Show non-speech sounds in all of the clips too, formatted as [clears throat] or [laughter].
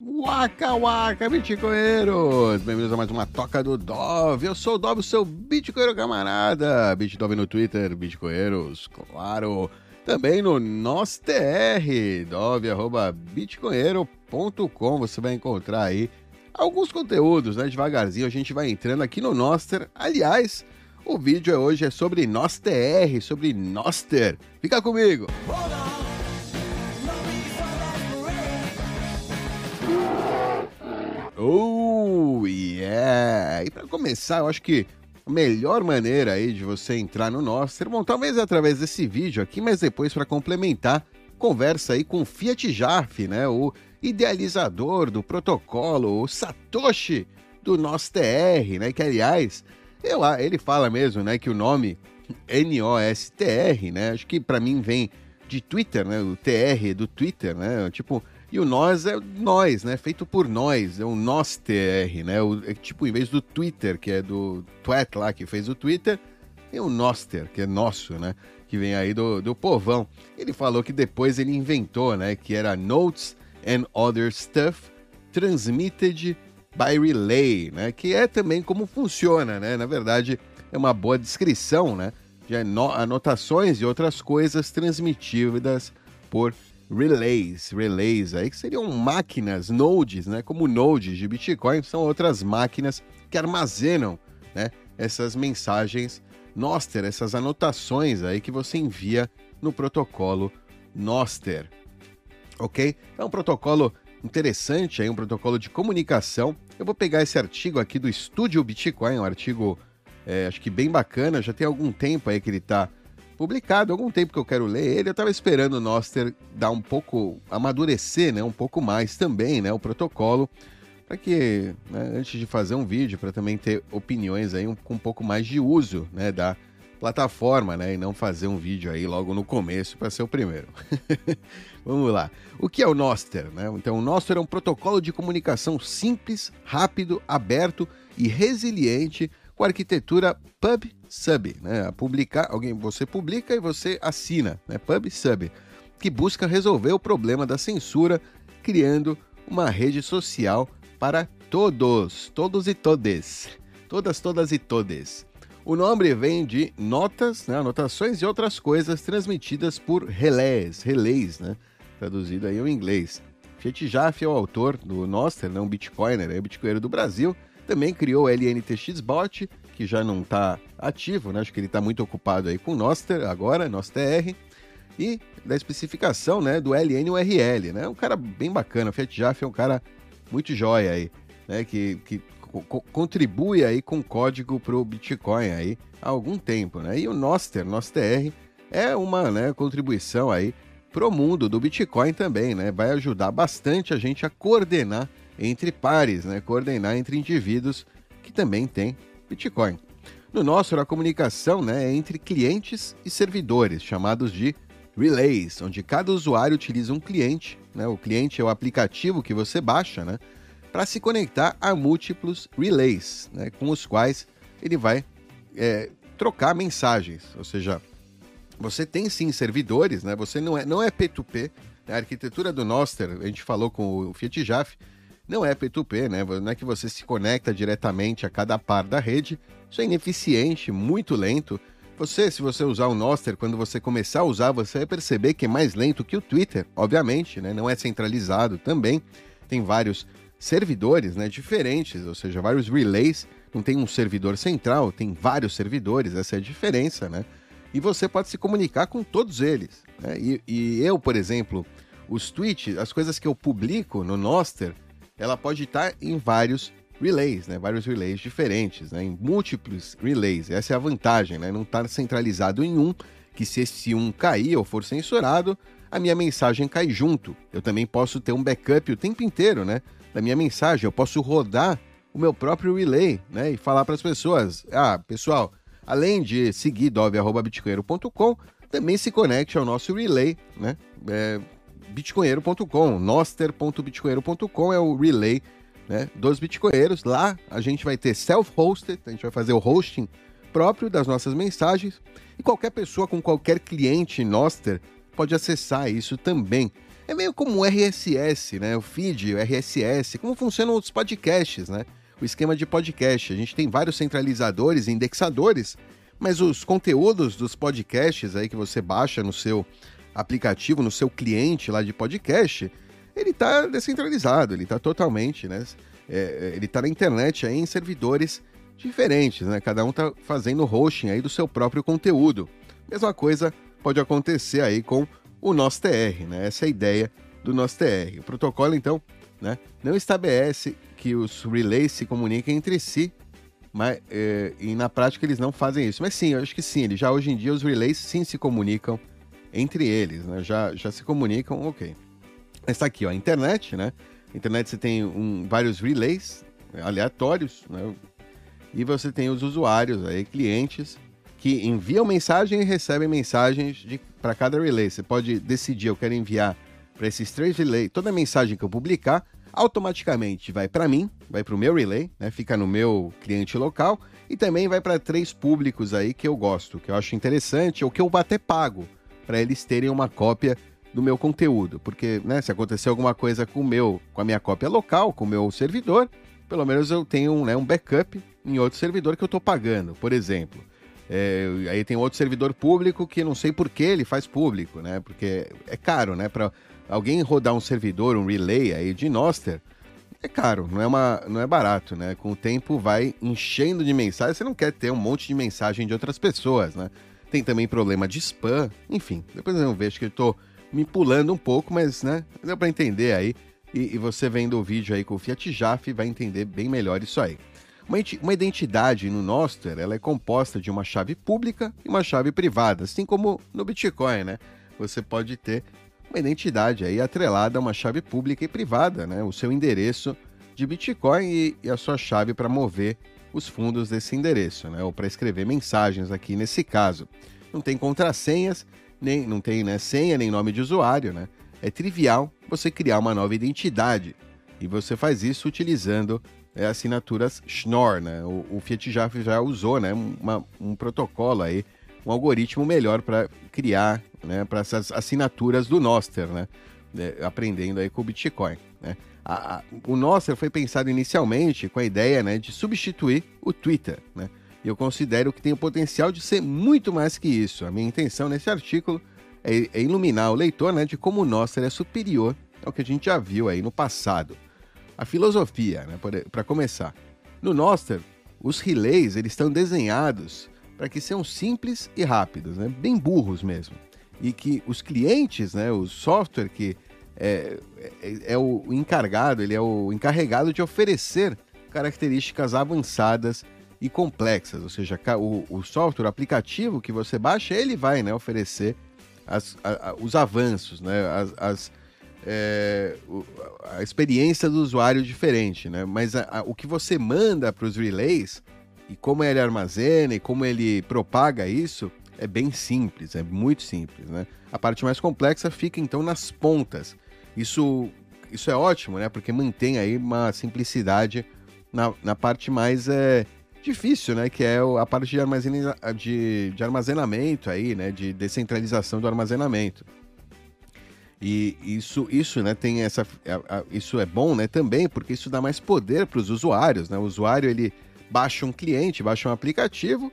Waka Waka, Bitcoinheiros! Bem-vindos a mais uma Toca do Dove. Eu sou o Dove, seu Bitcoinheiro camarada. BitDove no Twitter, Bitcoinheiros, claro. Também no nosso TR, dove.bitcoinheiro.com. Você vai encontrar aí alguns conteúdos, né? Devagarzinho a gente vai entrando aqui no Noster. Aliás, o vídeo hoje é sobre NosTR, sobre Noster. Fica comigo! Oh, yeah! E para começar, eu acho que a melhor maneira aí de você entrar no Noster, bom, talvez através desse vídeo aqui, mas depois para complementar, conversa aí com o Fiat Jaffe, né? O idealizador do protocolo, o Satoshi do NosTR, né? Que aliás, eu, ele fala mesmo, né, que o nome N-O-S-T-R, né? Acho que para mim vem de Twitter, né? O TR do Twitter, né? Tipo, e o nós é nós, né? Feito por nós, é um nós TR, né? O, é tipo, em vez do Twitter, que é do Twet lá que fez o Twitter, tem o Noster, que é nosso, né? Que vem aí do, do povão. Ele falou que depois ele inventou, né? Que era Notes and Other Stuff Transmitted by Relay, né? Que é também como funciona, né? Na verdade, é uma boa descrição, né? De anotações e outras coisas transmitidas por relays, relays aí que seriam máquinas, nodes, né? Como nodes de Bitcoin, são outras máquinas que armazenam, né? Essas mensagens Noster, essas anotações aí que você envia no protocolo Noster, ok? É um protocolo interessante aí, um protocolo de comunicação. Eu vou pegar esse artigo aqui do Estúdio Bitcoin, um artigo é, acho que bem bacana, já tem algum tempo aí que ele está publicado há algum tempo que eu quero ler ele. Eu estava esperando o Noster dar um pouco, amadurecer, né, um pouco mais também, né, o protocolo, para que, né, antes de fazer um vídeo, para também ter opiniões aí um, com um pouco mais de uso, né, da plataforma, né, e não fazer um vídeo aí logo no começo para ser o primeiro. [laughs] Vamos lá. O que é o Noster, né? Então, o Noster é um protocolo de comunicação simples, rápido, aberto e resiliente com arquitetura pub-sub, né? Publicar, alguém, você publica e você assina, né? Pub-sub, que busca resolver o problema da censura, criando uma rede social para todos, todos e todes, todas, todas e todes. O nome vem de notas, né, anotações e outras coisas transmitidas por relés, relés, né, traduzido aí ao inglês. Fiat Jaffe é o autor do Noster, né, um bitcoiner, é bitcoiner do Brasil, também criou o LNTX-Bot, que já não está ativo, né? acho que ele está muito ocupado aí com o Noster agora, Nostr, e da especificação né, do LNURL. Né? Um cara bem bacana, o Fiat Jaffe é um cara muito jóia aí, né? que, que co contribui aí com código para o Bitcoin aí há algum tempo. Né? E o Noster, Nostr, é uma né, contribuição aí para o mundo do Bitcoin também, né? Vai ajudar bastante a gente a coordenar entre pares, né? coordenar entre indivíduos que também têm Bitcoin. No nosso, a comunicação né, é entre clientes e servidores, chamados de relays, onde cada usuário utiliza um cliente, né? o cliente é o aplicativo que você baixa, né? para se conectar a múltiplos relays, né? com os quais ele vai é, trocar mensagens, ou seja, você tem sim servidores, né? Você não é, não é P2P. A arquitetura do Noster, a gente falou com o Fiat Jaffe, não é P2P, né? Não é que você se conecta diretamente a cada par da rede. Isso é ineficiente, muito lento. Você, se você usar o Noster, quando você começar a usar, você vai perceber que é mais lento que o Twitter, obviamente, né? Não é centralizado também. Tem vários servidores, né, diferentes, ou seja, vários relays. Não tem um servidor central, tem vários servidores, essa é a diferença, né? E você pode se comunicar com todos eles. Né? E, e eu, por exemplo, os tweets, as coisas que eu publico no Noster, ela pode estar em vários relays, né? Vários relays diferentes, né? Em múltiplos relays. Essa é a vantagem, né? Não estar tá centralizado em um, que se esse um cair ou for censurado, a minha mensagem cai junto. Eu também posso ter um backup o tempo inteiro, né? Da minha mensagem. Eu posso rodar o meu próprio relay, né? E falar para as pessoas: ah, pessoal, além de seguir dove.bitcoinheiro.com, também se conecte ao nosso relay, né? É, bitcoinheiro.com, noster.bitcoinheiro.com é o relay né, dos bitcoinheiros. Lá a gente vai ter self-hosted, a gente vai fazer o hosting próprio das nossas mensagens e qualquer pessoa com qualquer cliente Noster pode acessar isso também. É meio como o RSS, né? O feed, o RSS, como funcionam os podcasts, né? O esquema de podcast. A gente tem vários centralizadores, indexadores, mas os conteúdos dos podcasts aí que você baixa no seu aplicativo, no seu cliente lá de podcast, ele está descentralizado, ele está totalmente, né? É, ele está na internet aí em servidores diferentes, né? Cada um está fazendo hosting aí do seu próprio conteúdo. Mesma coisa pode acontecer aí com o nosso TR, né? Essa é a ideia do nosso TR. O protocolo, então, né, não estabelece que os relays se comuniquem entre si, mas, é, e na prática eles não fazem isso. Mas sim, eu acho que sim, já hoje em dia os relays sim se comunicam entre eles, né? Já, já se comunicam, ok. Está aqui, ó, a internet, né? Na internet você tem um, vários relays aleatórios, né? E você tem os usuários aí, clientes, que enviam mensagem e recebem mensagens para cada relay. Você pode decidir, eu quero enviar para esses três relays, toda mensagem que eu publicar, automaticamente vai para mim, vai para o meu relay, né? Fica no meu cliente local e também vai para três públicos aí que eu gosto, que eu acho interessante ou que eu até pago para eles terem uma cópia do meu conteúdo, porque né, se acontecer alguma coisa com o meu, com a minha cópia local, com o meu servidor, pelo menos eu tenho né, um backup em outro servidor que eu estou pagando, por exemplo. É, aí tem outro servidor público que não sei por que ele faz público, né? Porque é caro, né? Para alguém rodar um servidor, um relay aí de Noster, é caro, não é, uma, não é barato, né? Com o tempo vai enchendo de mensagens, você não quer ter um monte de mensagem de outras pessoas, né? Tem também problema de spam, enfim. Depois eu vejo que eu tô me pulando um pouco, mas, né? Deu para entender aí. E, e, você vendo o vídeo aí com o Fiat Jaf vai entender bem melhor isso aí. Uma, uma identidade no Noster, ela é composta de uma chave pública e uma chave privada, assim como no Bitcoin, né? Você pode ter uma identidade aí atrelada a uma chave pública e privada, né? O seu endereço de Bitcoin e, e a sua chave para mover os fundos desse endereço, né? Ou para escrever mensagens aqui nesse caso. Não tem contrassenhas nem não tem né, senha nem nome de usuário, né? É trivial você criar uma nova identidade e você faz isso utilizando é, assinaturas Schnorr, né? O, o Fiat já, já usou, né? Uma, um protocolo aí, um algoritmo melhor para criar, né? Para essas assinaturas do Noster, né? É, aprendendo aí com o Bitcoin, né? A, a, o Noster foi pensado inicialmente com a ideia, né? De substituir o Twitter, né? E eu considero que tem o potencial de ser muito mais que isso. A minha intenção nesse artículo é, é iluminar o leitor né, de como o Nostr é superior ao que a gente já viu aí no passado. A filosofia, né, para começar. No Nostr, os relays eles estão desenhados para que sejam simples e rápidos, né, bem burros mesmo. E que os clientes, né, o software que é, é, é o encarregado, ele é o encarregado de oferecer características avançadas e complexas, ou seja, o, o software, o aplicativo que você baixa, ele vai né, oferecer as, a, a, os avanços, né, as, as é, a experiência do usuário diferente, né? Mas a, o que você manda para os relays e como ele armazena e como ele propaga isso é bem simples, é muito simples, né? A parte mais complexa fica então nas pontas. Isso, isso é ótimo, né? Porque mantém aí uma simplicidade na, na parte mais é, difícil, né? Que é a parte de, armazena, de, de armazenamento aí, né? De descentralização do armazenamento. E isso, isso, né, tem essa, isso é bom, né, também, porque isso dá mais poder para os usuários, né? O usuário ele baixa um cliente, baixa um aplicativo,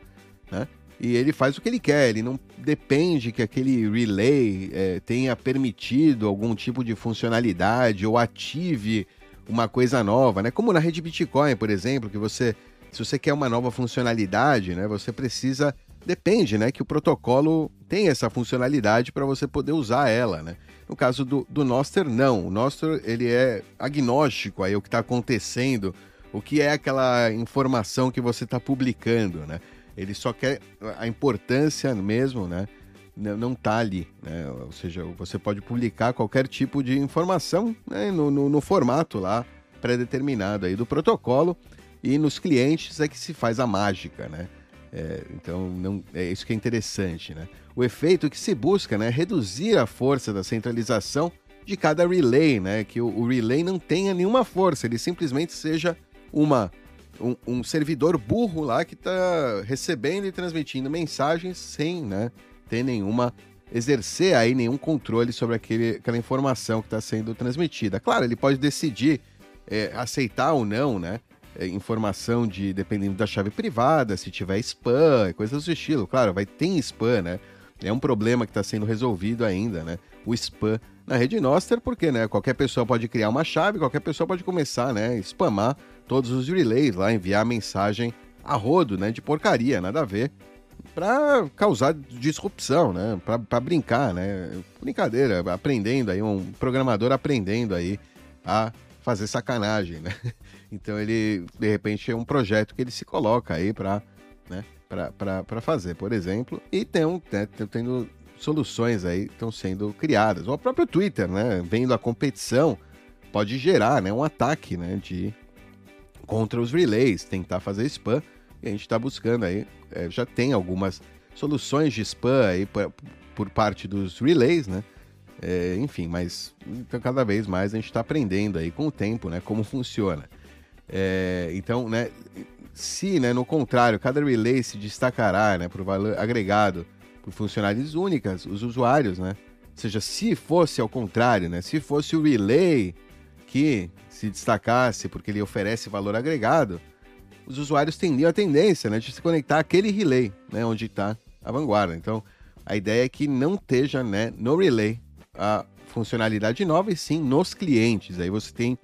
né? E ele faz o que ele quer, ele não depende que aquele relay é, tenha permitido algum tipo de funcionalidade ou ative uma coisa nova, né? Como na rede Bitcoin, por exemplo, que você se você quer uma nova funcionalidade, né, você precisa depende, né, que o protocolo tenha essa funcionalidade para você poder usar ela, né? No caso do, do Noster, não. O Noster, ele é agnóstico aí o que está acontecendo, o que é aquela informação que você está publicando, né? Ele só quer a importância mesmo, né? Não está ali, né? Ou seja, você pode publicar qualquer tipo de informação né? no, no, no formato lá pré-determinado aí do protocolo e nos clientes é que se faz a mágica, né? É, então, não, é isso que é interessante, né? O efeito que se busca né, é reduzir a força da centralização de cada relay, né? Que o, o relay não tenha nenhuma força, ele simplesmente seja uma, um, um servidor burro lá que está recebendo e transmitindo mensagens sem né, ter nenhuma exercer aí nenhum controle sobre aquele, aquela informação que está sendo transmitida. Claro, ele pode decidir é, aceitar ou não, né? É, informação de dependendo da chave privada, se tiver spam, coisas do estilo. Claro, vai ter spam, né? É um problema que está sendo resolvido ainda, né? O spam na rede Noster, porque né, qualquer pessoa pode criar uma chave, qualquer pessoa pode começar, né, spamar todos os relays lá, enviar mensagem a rodo, né, de porcaria, nada a ver, para causar disrupção, né, para brincar, né, brincadeira, aprendendo aí, um programador aprendendo aí a fazer sacanagem, né. [laughs] Então ele, de repente, é um projeto que ele se coloca aí para né, para fazer, por exemplo, e tem um, né, tendo soluções aí estão sendo criadas. O próprio Twitter, né, vendo a competição, pode gerar, né, um ataque, né, de contra os relays, tentar fazer spam. E a gente está buscando aí, é, já tem algumas soluções de spam aí por, por parte dos relays, né? É, enfim, mas então, cada vez mais a gente está aprendendo aí com o tempo, né, como funciona. É, então, né, se, né, no contrário, cada relay se destacará, né, por valor agregado por funcionalidades únicas, os usuários, né? Ou seja, se fosse ao contrário, né? Se fosse o relay que se destacasse porque ele oferece valor agregado, os usuários teriam a tendência né, de se conectar àquele relay, né, onde está a vanguarda. Então, a ideia é que não esteja né, no relay a funcionalidade nova, e sim nos clientes. Aí você tem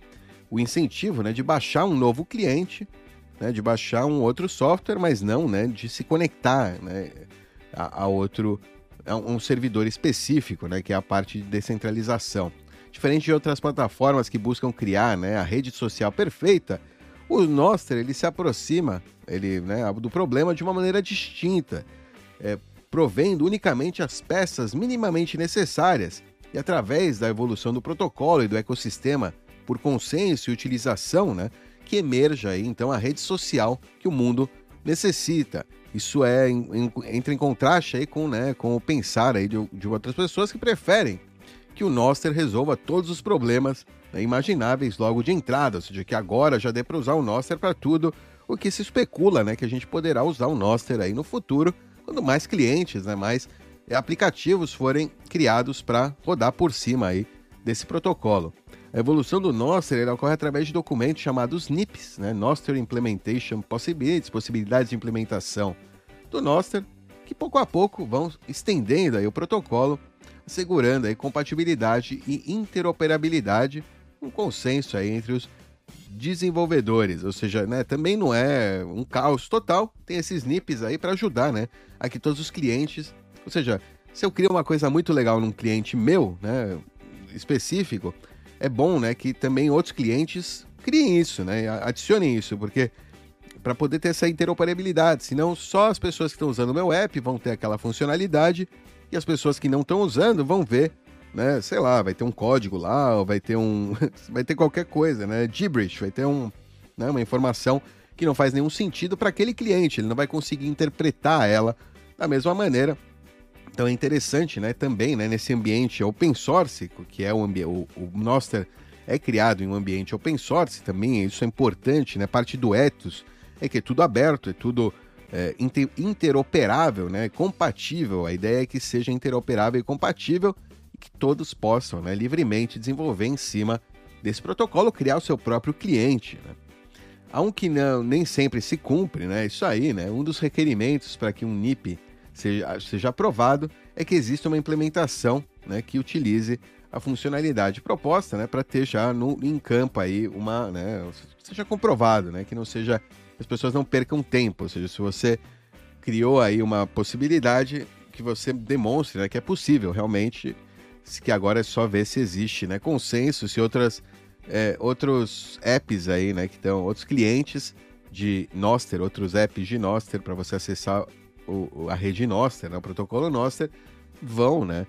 o incentivo né, de baixar um novo cliente, né, de baixar um outro software, mas não né, de se conectar. Né, a, a outro a um servidor específico, né, que é a parte de descentralização. Diferente de outras plataformas que buscam criar né, a rede social perfeita, o Nostr ele se aproxima ele, né, do problema de uma maneira distinta, é, provendo unicamente as peças minimamente necessárias e através da evolução do protocolo e do ecossistema por consenso e utilização, né, que emerja aí, então a rede social que o mundo necessita. Isso é em, entra em contraste aí com, né, com o pensar aí de, de outras pessoas que preferem que o Noster resolva todos os problemas imagináveis logo de entrada, ou seja, que agora já dê para usar o Noster para tudo, o que se especula, né, que a gente poderá usar o Noster aí no futuro, quando mais clientes, né, mais aplicativos forem criados para rodar por cima aí desse protocolo. A evolução do Noster ocorre através de documentos chamados NIPs, né? Noster Implementation Possibilities, possibilidades de implementação do Noster, que pouco a pouco vão estendendo aí o protocolo, assegurando aí compatibilidade e interoperabilidade, um consenso aí entre os desenvolvedores, ou seja, né, também não é um caos total, tem esses NIPs aí para ajudar, né, a que todos os clientes, ou seja, se eu crio uma coisa muito legal num cliente meu, né, específico, é bom, né, que também outros clientes criem isso, né, adicionem isso, porque para poder ter essa interoperabilidade, senão só as pessoas que estão usando o meu app vão ter aquela funcionalidade e as pessoas que não estão usando vão ver, né, sei lá, vai ter um código lá, ou vai ter um, [laughs] vai ter qualquer coisa, né, gibberish, vai ter um, né, uma informação que não faz nenhum sentido para aquele cliente, ele não vai conseguir interpretar ela da mesma maneira. Então é interessante, né, também, né, nesse ambiente open source, que é o, o, o Noster é criado em um ambiente open source também, isso é importante, né, parte do ethos é que é tudo aberto, é tudo é, inter, interoperável, né, compatível, a ideia é que seja interoperável e compatível e que todos possam, né, livremente desenvolver em cima desse protocolo, criar o seu próprio cliente, né. Há um que não, nem sempre se cumpre, né, isso aí, né, um dos requerimentos para que um NIP seja, seja aprovado, é que exista uma implementação né, que utilize a funcionalidade proposta né, para ter já no, em campo aí uma, né, seja comprovado, né, que não seja, as pessoas não percam tempo, ou seja, se você criou aí uma possibilidade que você demonstre né, que é possível realmente, que agora é só ver se existe né, consenso, se outras, é, outros apps aí, né, que estão, outros clientes de Noster, outros apps de Noster para você acessar o, a rede Noster, né, o protocolo Noster, vão né,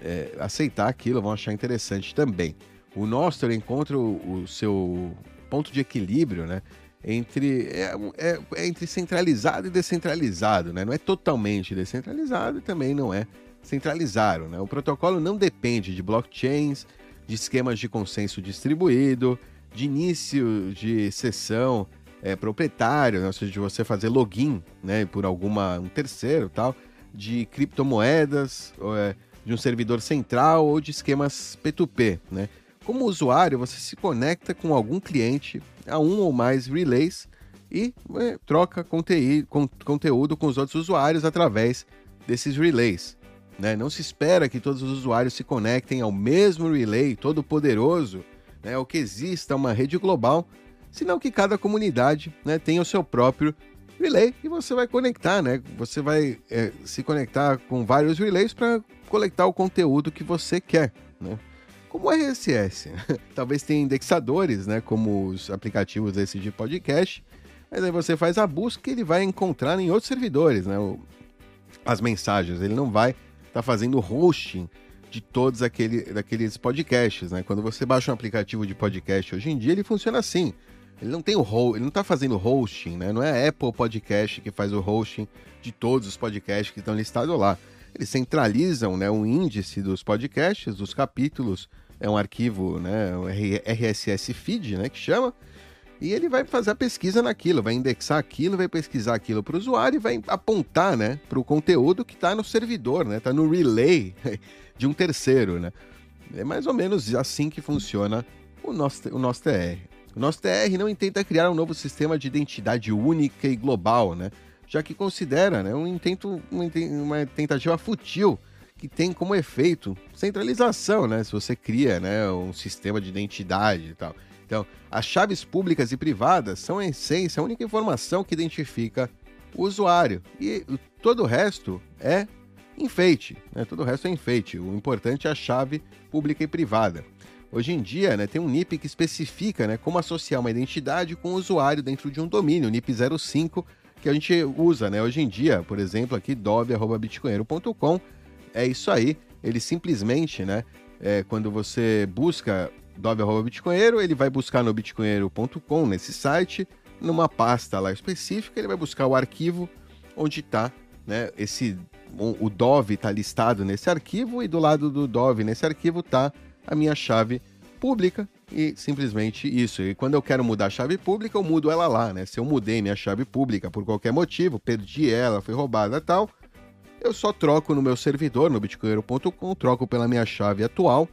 é, aceitar aquilo, vão achar interessante também. O Noster encontra o, o seu ponto de equilíbrio né, entre, é, é, é, entre centralizado e descentralizado. Né? Não é totalmente descentralizado e também não é centralizado. Né? O protocolo não depende de blockchains, de esquemas de consenso distribuído, de início de sessão é, proprietário, né? ou seja, de você fazer login né, por alguma um terceiro tal. de criptomoedas, é, de um servidor central ou de esquemas P2P, né? Como usuário, você se conecta com algum cliente a um ou mais relays e é, troca conteúdo, com os outros usuários através desses relays. Né? Não se espera que todos os usuários se conectem ao mesmo relay todo poderoso, né? ou que exista uma rede global, senão que cada comunidade né, tenha o seu próprio relay e você vai conectar, né? Você vai é, se conectar com vários relays para coletar o conteúdo que você quer, né? Como o RSS. [laughs] Talvez tenha indexadores, né? Como os aplicativos desse de podcast. Mas aí você faz a busca e ele vai encontrar em outros servidores, né? As mensagens. Ele não vai estar tá fazendo hosting de todos aquele, aqueles podcasts, né? Quando você baixa um aplicativo de podcast hoje em dia, ele funciona assim. Ele não tem o ele não está fazendo hosting, né? Não é a Apple Podcast que faz o hosting de todos os podcasts que estão listados lá. Eles centralizam, né, um índice dos podcasts, dos capítulos, é um arquivo, né, um RSS feed, né, que chama, e ele vai fazer a pesquisa naquilo, vai indexar aquilo, vai pesquisar aquilo para o usuário e vai apontar, né, para o conteúdo que está no servidor, né, está no relay [laughs] de um terceiro, né. É mais ou menos assim que funciona o nosso, o nosso TR. O nosso TR não intenta criar um novo sistema de identidade única e global, né? já que considera né, um intento, uma tentativa fútil que tem como efeito centralização, né? Se você cria né, um sistema de identidade e tal. Então, as chaves públicas e privadas são, em essência, a única informação que identifica o usuário. E todo o resto é enfeite, né? Todo o resto é enfeite. O importante é a chave pública e privada. Hoje em dia, né, tem um NIP que especifica né, como associar uma identidade com o usuário dentro de um domínio, NIP 05, que a gente usa né, hoje em dia, por exemplo, aqui dove.bitcoinheiro.com. É isso aí, ele simplesmente, né, é, quando você busca dove.bitcoinheiro, ele vai buscar no bitcoinheiro.com, nesse site, numa pasta lá específica, ele vai buscar o arquivo onde está né, esse o Dove está listado nesse arquivo e do lado do Dove nesse arquivo está a minha chave pública e simplesmente isso. E quando eu quero mudar a chave pública, eu mudo ela lá, né? Se eu mudei minha chave pública por qualquer motivo, perdi ela, foi roubada tal, eu só troco no meu servidor, no bitcoinheiro.com, troco pela minha chave atual,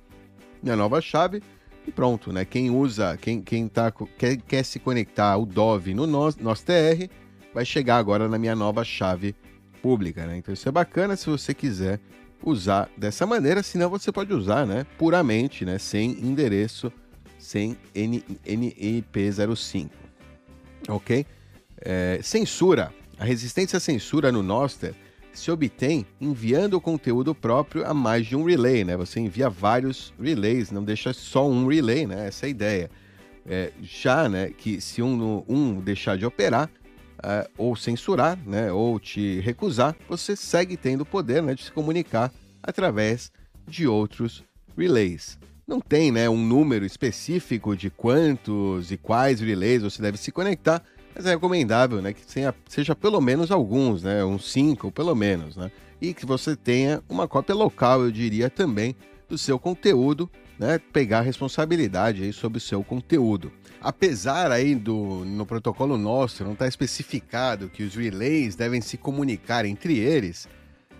minha nova chave, e pronto, né? Quem usa, quem, quem tá, quer, quer se conectar ao Dove no nosso, TR, vai chegar agora na minha nova chave pública, né? Então isso é bacana se você quiser usar dessa maneira, senão você pode usar, né, puramente, né, sem endereço, sem NIP05. Ok? É, censura. A resistência à censura no Noster se obtém enviando o conteúdo próprio a mais de um relay, né? Você envia vários relays, não deixa só um relay, né? Essa é a ideia. É, já, né, que se um, um deixar de operar, uh, ou censurar, né, ou te recusar, você segue tendo o poder né, de se comunicar através de outros relays. Não tem né, um número específico de quantos e quais relays você deve se conectar, mas é recomendável né, que tenha, seja pelo menos alguns, né, uns cinco pelo menos, né, e que você tenha uma cópia local, eu diria também, do seu conteúdo, né, pegar responsabilidade aí sobre o seu conteúdo apesar aí do no protocolo nosso não estar tá especificado que os relays devem se comunicar entre eles,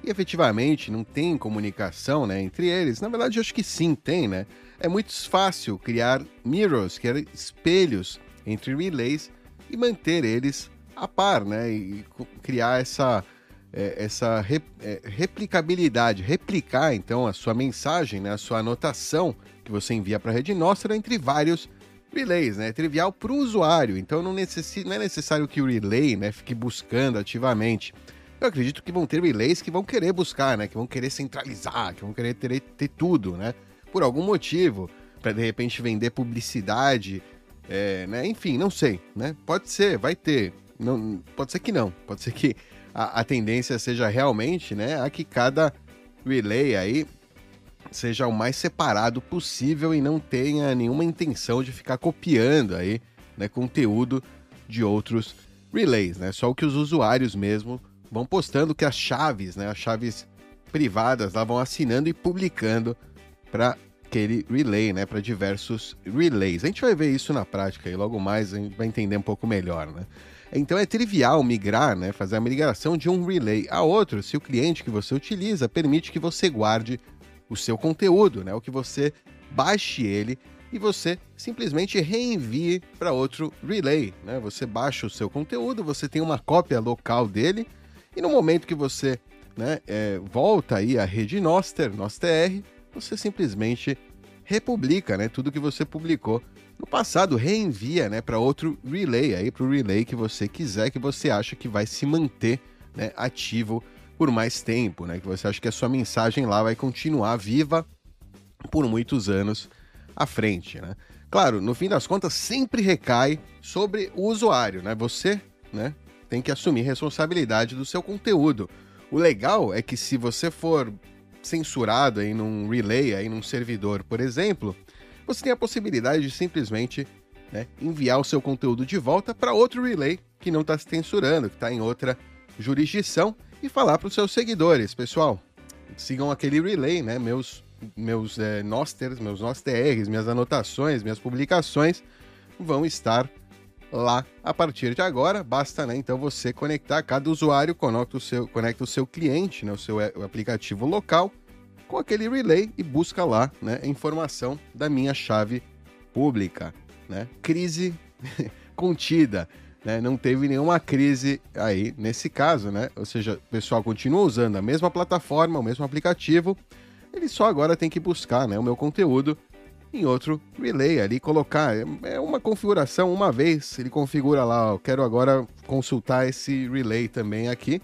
e efetivamente não tem comunicação né, entre eles, na verdade eu acho que sim tem, né? É muito fácil criar mirrors, que eram espelhos entre relays e manter eles a par, né? E criar essa, é, essa é, replicabilidade, replicar então a sua mensagem, né, a sua anotação que você envia para a rede Nostra entre vários relays, né? É trivial para o usuário, então não, não é necessário que o relay né, fique buscando ativamente. Eu acredito que vão ter relays que vão querer buscar, né? Que vão querer centralizar, que vão querer ter, ter tudo, né? Por algum motivo, para de repente vender publicidade, é, né? Enfim, não sei, né? Pode ser, vai ter. Não, pode ser que não. Pode ser que a, a tendência seja realmente, né? A que cada relay aí seja o mais separado possível e não tenha nenhuma intenção de ficar copiando aí, né, conteúdo de outros relays, né? Só o que os usuários mesmo vão postando que as chaves, né, as chaves privadas lá vão assinando e publicando para aquele relay, né, para diversos relays. A gente vai ver isso na prática e logo mais a gente vai entender um pouco melhor, né? Então é trivial migrar, né, fazer a migração de um relay a outro, se o cliente que você utiliza permite que você guarde o seu conteúdo, né, ou que você baixe ele e você simplesmente reenvie para outro relay, né? Você baixa o seu conteúdo, você tem uma cópia local dele e no momento que você né, é, volta aí à rede Noster, Nostr, você simplesmente republica, né, tudo que você publicou no passado, reenvia, né, para outro relay aí para o relay que você quiser, que você acha que vai se manter, né, ativo por mais tempo, né, que você acha que a sua mensagem lá vai continuar viva por muitos anos à frente, né? Claro, no fim das contas sempre recai sobre o usuário, né? Você, né, tem que assumir responsabilidade do seu conteúdo. O legal é que se você for censurado aí num relay, aí num servidor, por exemplo, você tem a possibilidade de simplesmente né, enviar o seu conteúdo de volta para outro relay que não está se censurando, que está em outra jurisdição, e falar para os seus seguidores, pessoal, sigam aquele relay, né? Meus, meus é, nosters, meus nostrs, minhas anotações, minhas publicações vão estar lá a partir de agora. Basta, né, então, você conectar, cada usuário conecta o seu, conecta o seu cliente, né, o seu o aplicativo local, com aquele relay e busca lá né, a informação da minha chave pública. Né? Crise [laughs] contida. Né? Não teve nenhuma crise aí nesse caso, né? Ou seja, o pessoal continua usando a mesma plataforma, o mesmo aplicativo, ele só agora tem que buscar né, o meu conteúdo em outro relay ali, colocar. É uma configuração uma vez, ele configura lá, ó, quero agora consultar esse relay também aqui.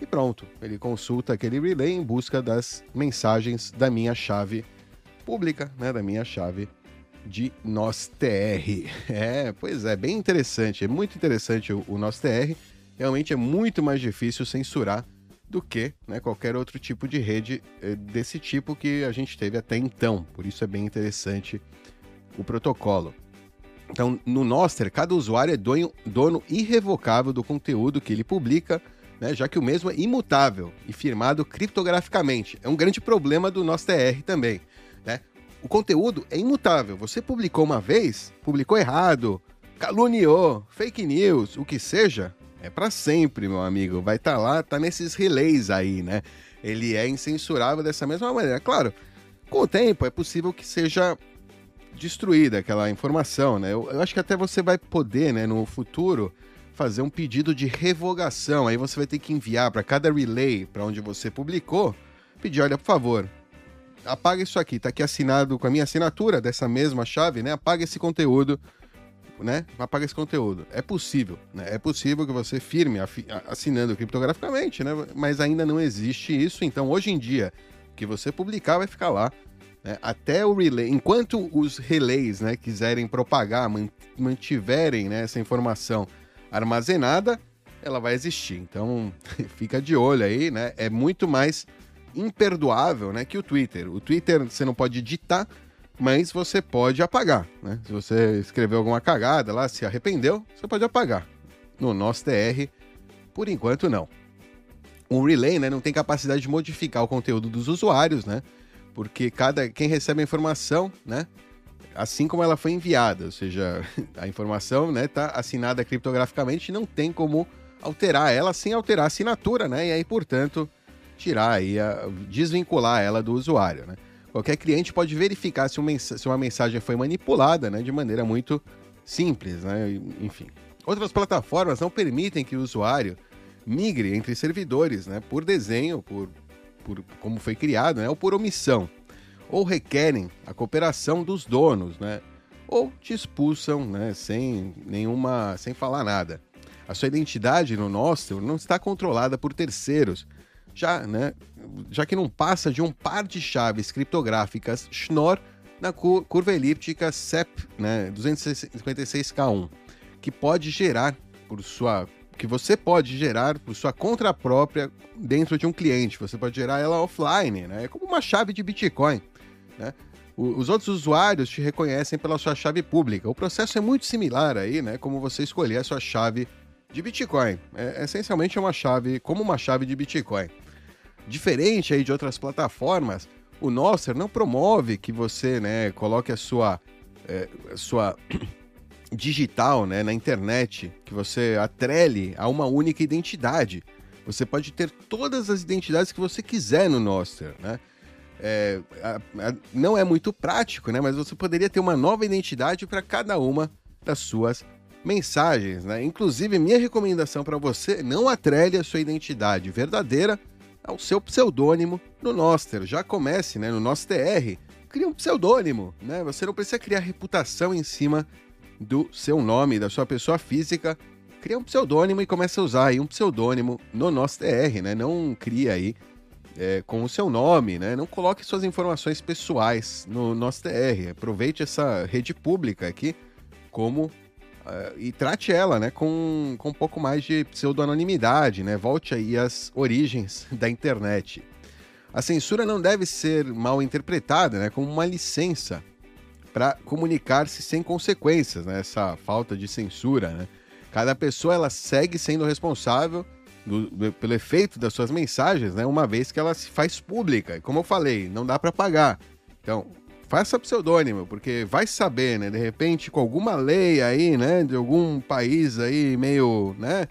E pronto, ele consulta aquele relay em busca das mensagens da minha chave pública, né, da minha chave de NosTR. [laughs] É, pois é, bem interessante, é muito interessante o, o NosTR. Realmente é muito mais difícil censurar do que né, qualquer outro tipo de rede eh, desse tipo que a gente teve até então. Por isso é bem interessante o protocolo. Então, no Noster, cada usuário é dono, dono irrevocável do conteúdo que ele publica, né, já que o mesmo é imutável e firmado criptograficamente. É um grande problema do NosTR também. Né? O conteúdo é imutável. Você publicou uma vez, publicou errado, caluniou, fake news, o que seja, é para sempre, meu amigo. Vai estar tá lá, tá nesses relays aí, né? Ele é incensurável dessa mesma maneira. Claro, com o tempo é possível que seja destruída aquela informação, né? Eu, eu acho que até você vai poder, né, no futuro, fazer um pedido de revogação. Aí você vai ter que enviar para cada relay para onde você publicou, pedir, olha, por favor, apaga isso aqui, tá aqui assinado com a minha assinatura dessa mesma chave, né? Apaga esse conteúdo né, apaga esse conteúdo. É possível, né? É possível que você firme assinando criptograficamente, né? Mas ainda não existe isso. Então, hoje em dia, que você publicar vai ficar lá. Né? Até o relay, enquanto os relays, né, quiserem propagar, mantiverem né, essa informação armazenada, ela vai existir. Então, [laughs] fica de olho aí, né? É muito mais imperdoável, né, que o Twitter. O Twitter você não pode ditar mas você pode apagar, né? Se você escreveu alguma cagada lá, se arrependeu, você pode apagar. No nosso TR, por enquanto não. O relay, né, não tem capacidade de modificar o conteúdo dos usuários, né? Porque cada quem recebe a informação, né, assim como ela foi enviada, ou seja, [laughs] a informação, né, tá assinada criptograficamente, não tem como alterar ela sem alterar a assinatura, né? E aí, portanto, tirar aí, a, desvincular ela do usuário, né? Qualquer cliente pode verificar se, uma mensagem foi manipulada né, de maneira muito simples, né? enfim. Outras plataformas não permitem que o usuário migre entre servidores, né, por desenho, por, por como foi criado, né, ou por omissão, ou requerem a cooperação dos donos, né, ou te expulsam, né, sem nenhuma, sem falar nada. A sua identidade no Nostr não está controlada por terceiros, já, né, já que não passa de um par de chaves criptográficas Schnorr na curva elíptica CEP né, 256K1, que pode gerar por sua que você pode gerar por sua conta própria dentro de um cliente. Você pode gerar ela offline, né? É como uma chave de Bitcoin, né? os outros usuários te reconhecem pela sua chave pública. O processo é muito similar aí, né? Como você escolher a sua chave de Bitcoin. É, essencialmente é uma chave, como uma chave de Bitcoin. Diferente aí de outras plataformas, o Nostr não promove que você, né, coloque a sua, é, a sua [clears throat] digital, né, na internet, que você atrele a uma única identidade. Você pode ter todas as identidades que você quiser no Nostr, né? É, a, a, não é muito prático, né? Mas você poderia ter uma nova identidade para cada uma das suas mensagens, né? Inclusive, minha recomendação para você, não atrele a sua identidade verdadeira ao seu pseudônimo no Noster. Já comece, né, no Nostr, cria um pseudônimo, né? Você não precisa criar reputação em cima do seu nome, da sua pessoa física. Cria um pseudônimo e começa a usar aí um pseudônimo no Nostr, né? Não cria aí é, com o seu nome, né? Não coloque suas informações pessoais no Nostr. Aproveite essa rede pública aqui como e trate ela, né, com, com um pouco mais de pseudo-anonimidade, né? Volte aí às origens da internet. A censura não deve ser mal interpretada, né, como uma licença para comunicar-se sem consequências, né? Essa falta de censura, né? Cada pessoa ela segue sendo responsável do, do, pelo efeito das suas mensagens, né? Uma vez que ela se faz pública. Como eu falei, não dá para pagar. Então, faça pseudônimo, porque vai saber, né? De repente, com alguma lei aí, né? De algum país aí meio, né?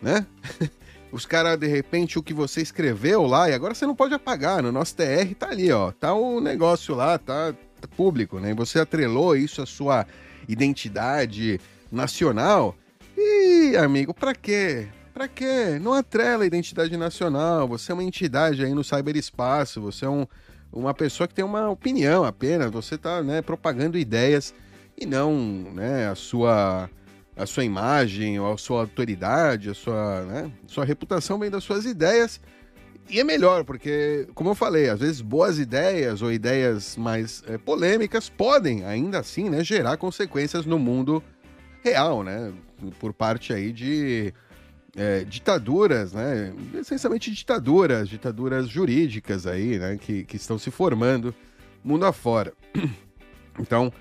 Né? [laughs] Os caras, de repente, o que você escreveu lá, e agora você não pode apagar. No nosso TR tá ali, ó. Tá o negócio lá, tá, tá público, né? E você atrelou isso à sua identidade nacional. E, amigo, pra quê? Pra quê? Não atrela a identidade nacional. Você é uma entidade aí no cyberespaço, você é um uma pessoa que tem uma opinião apenas, você está né, propagando ideias e não né, a sua a sua imagem, ou a sua autoridade, a sua, né, sua reputação vem das suas ideias. E é melhor, porque, como eu falei, às vezes boas ideias ou ideias mais é, polêmicas podem, ainda assim, né, gerar consequências no mundo real, né? Por parte aí de é, ditaduras, né? Essencialmente ditaduras, ditaduras jurídicas aí, né? Que, que estão se formando mundo afora. [clears throat] Então,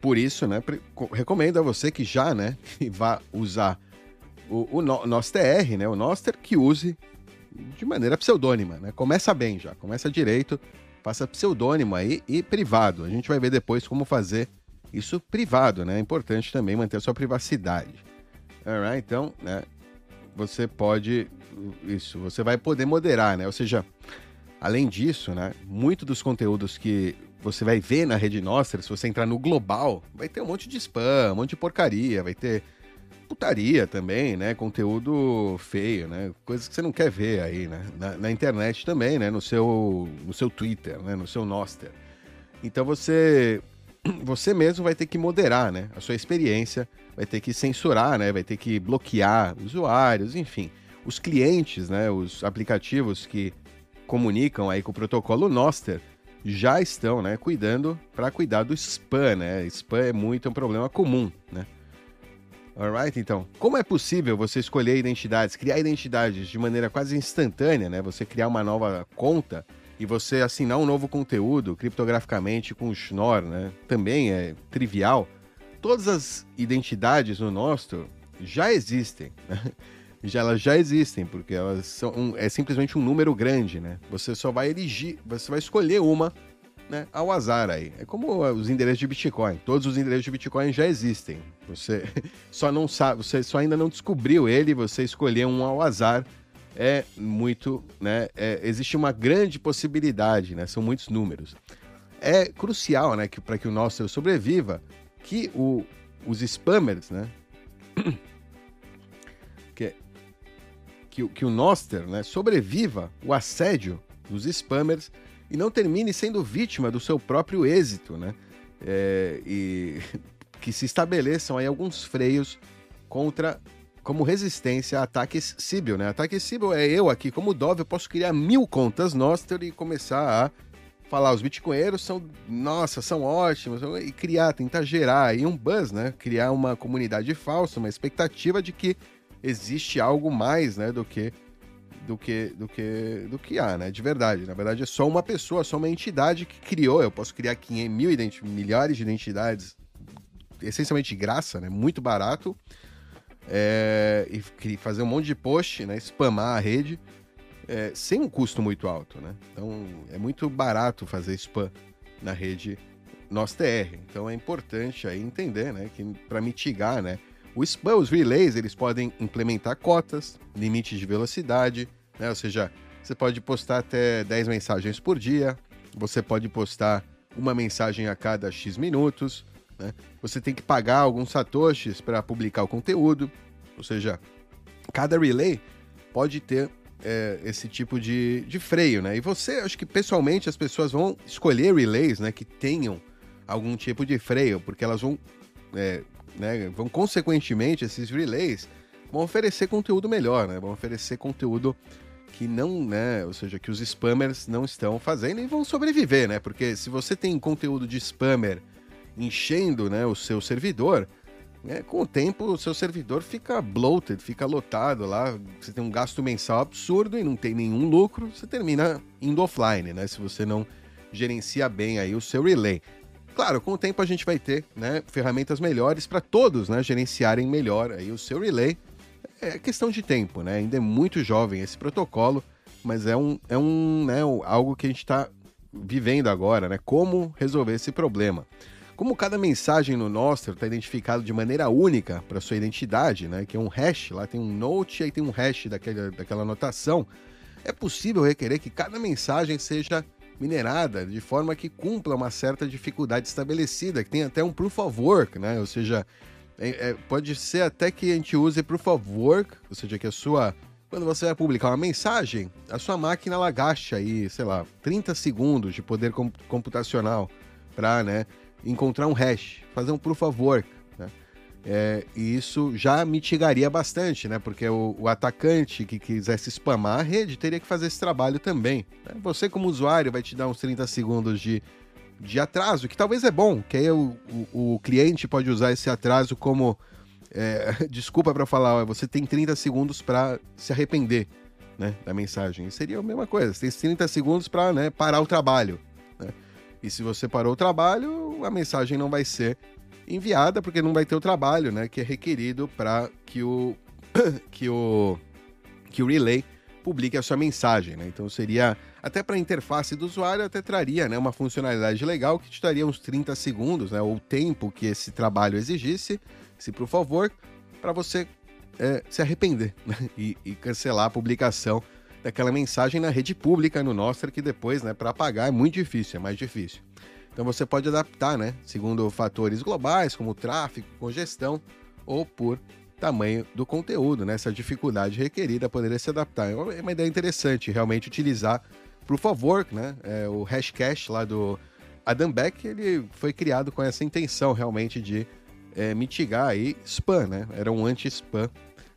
por isso, né? Recomendo a você que já, né? [laughs] Que vá usar o, o nosso TR, né? O Noster, que use de maneira pseudônima, né? Começa bem já, começa direito, faça pseudônimo aí e privado. A gente vai ver depois como fazer isso privado, né? É importante também manter a sua privacidade. Alright, então, né? Você pode isso, você vai poder moderar, né? Ou seja, além disso, né, muito dos conteúdos que você vai ver na rede nossa, se você entrar no global, vai ter um monte de spam, um monte de porcaria, vai ter putaria também, né? Conteúdo feio, né? Coisas que você não quer ver aí, né? Na, na internet também, né? No seu, no seu Twitter, né? No seu Noster. Então você você mesmo vai ter que moderar, né? A sua experiência, vai ter que censurar, né? Vai ter que bloquear usuários, enfim. Os clientes, né? Os aplicativos que comunicam aí com o protocolo Noster já estão, né? Cuidando para cuidar do spam, né? Spam é muito um problema comum, né? Alright, então, como é possível você escolher identidades, criar identidades de maneira quase instantânea, né? Você criar uma nova conta e você assinar um novo conteúdo criptograficamente com o Schnorr, né? Também é trivial. Todas as identidades no nosso já existem, né? [laughs] já elas já existem, porque elas são um, é simplesmente um número grande, né? Você só vai elegir, você vai escolher uma, né, ao azar aí. É como os endereços de Bitcoin. Todos os endereços de Bitcoin já existem. Você [laughs] só não sabe, você só ainda não descobriu ele, você escolheu um ao azar é muito, né? É, existe uma grande possibilidade, né? São muitos números. É crucial, né, que para que o nosso sobreviva, que o, os spammers, né? [coughs] que, que, que o Noster, né, sobreviva o assédio dos spammers e não termine sendo vítima do seu próprio êxito, né? É, e [laughs] que se estabeleçam aí alguns freios contra como resistência a ataques Sibyl, né? Ataque Sibyl é eu aqui, como Dove, eu posso criar mil contas Noster e começar a falar, os bitcoinheiros são, nossa, são ótimos, e criar, tentar gerar aí um buzz, né? Criar uma comunidade falsa, uma expectativa de que existe algo mais, né, do que do que do que do que há, né? De verdade, na verdade é só uma pessoa, só uma entidade que criou. Eu posso criar 500 mil milhares de identidades, essencialmente de graça, né? Muito barato é, e fazer um monte de post, né, spamar a rede, é, sem um custo muito alto, né? Então é muito barato fazer spam na rede NosTR. Então é importante aí entender, né, que para mitigar, né, o spam, os relays, eles podem implementar cotas, limites de velocidade, né? Ou seja, você pode postar até 10 mensagens por dia, você pode postar uma mensagem a cada X minutos, né? Você tem que pagar alguns satoshis para publicar o conteúdo, ou seja, cada relay pode ter é, esse tipo de, de freio, né? E você, acho que pessoalmente as pessoas vão escolher relays, né, que tenham algum tipo de freio, porque elas vão, é, né, vão consequentemente esses relays vão oferecer conteúdo melhor, né? Vão oferecer conteúdo que não, né, ou seja, que os spammers não estão fazendo e vão sobreviver, né? Porque se você tem conteúdo de spammer enchendo, né, o seu servidor, né, com o tempo o seu servidor fica bloated, fica lotado lá, você tem um gasto mensal absurdo e não tem nenhum lucro, você termina indo offline, né? Se você não gerencia bem aí o seu relay. Claro, com o tempo a gente vai ter né, ferramentas melhores para todos né, gerenciarem melhor aí o seu relay. É questão de tempo, né? Ainda é muito jovem esse protocolo, mas é um, é um né, algo que a gente está vivendo agora, né? Como resolver esse problema. Como cada mensagem no Nostr está identificado de maneira única para sua identidade, né, que é um hash, lá tem um note e aí tem um hash daquela, daquela anotação, é possível requerer que cada mensagem seja minerada de forma que cumpla uma certa dificuldade estabelecida, que tem até um proof of work, né? Ou seja, é, é, pode ser até que a gente use proof of work, ou seja, que a sua quando você vai publicar uma mensagem, a sua máquina ela gasta aí, sei lá, 30 segundos de poder computacional para, né, encontrar um hash, fazer um proof of work. É, e isso já mitigaria bastante, né? Porque o, o, atacante que quisesse spamar a rede teria que fazer esse trabalho também. Né? Você, como usuário, vai te dar uns 30 segundos de, de atraso, que talvez é bom, que aí o, o, o cliente pode usar esse atraso como é, [laughs] desculpa para falar, você tem 30 segundos para se arrepender né, da mensagem. Seria a mesma coisa, você tem 30 segundos para né, parar o trabalho. E se você parou o trabalho, a mensagem não vai ser enviada, porque não vai ter o trabalho, né, que é requerido para que o [coughs] que o que o relay publique a sua mensagem, né? Então seria até para a interface do usuário até traria, né, uma funcionalidade legal que te daria uns 30 segundos, né, ou o tempo que esse trabalho exigisse, se por favor, para você é, se arrepender né? e, e, cancelar a publicação daquela mensagem na rede pública no Nostra, que depois, né, para apagar é muito difícil, é mais difícil. Então você pode adaptar, né, segundo fatores globais como tráfego, congestão ou por tamanho do conteúdo, né? Essa dificuldade requerida poderia se adaptar. É uma ideia interessante, realmente utilizar of Work, né? É, o Hashcash lá do Adam Beck, ele foi criado com essa intenção realmente de é, mitigar aí spam, né? Era um anti-spam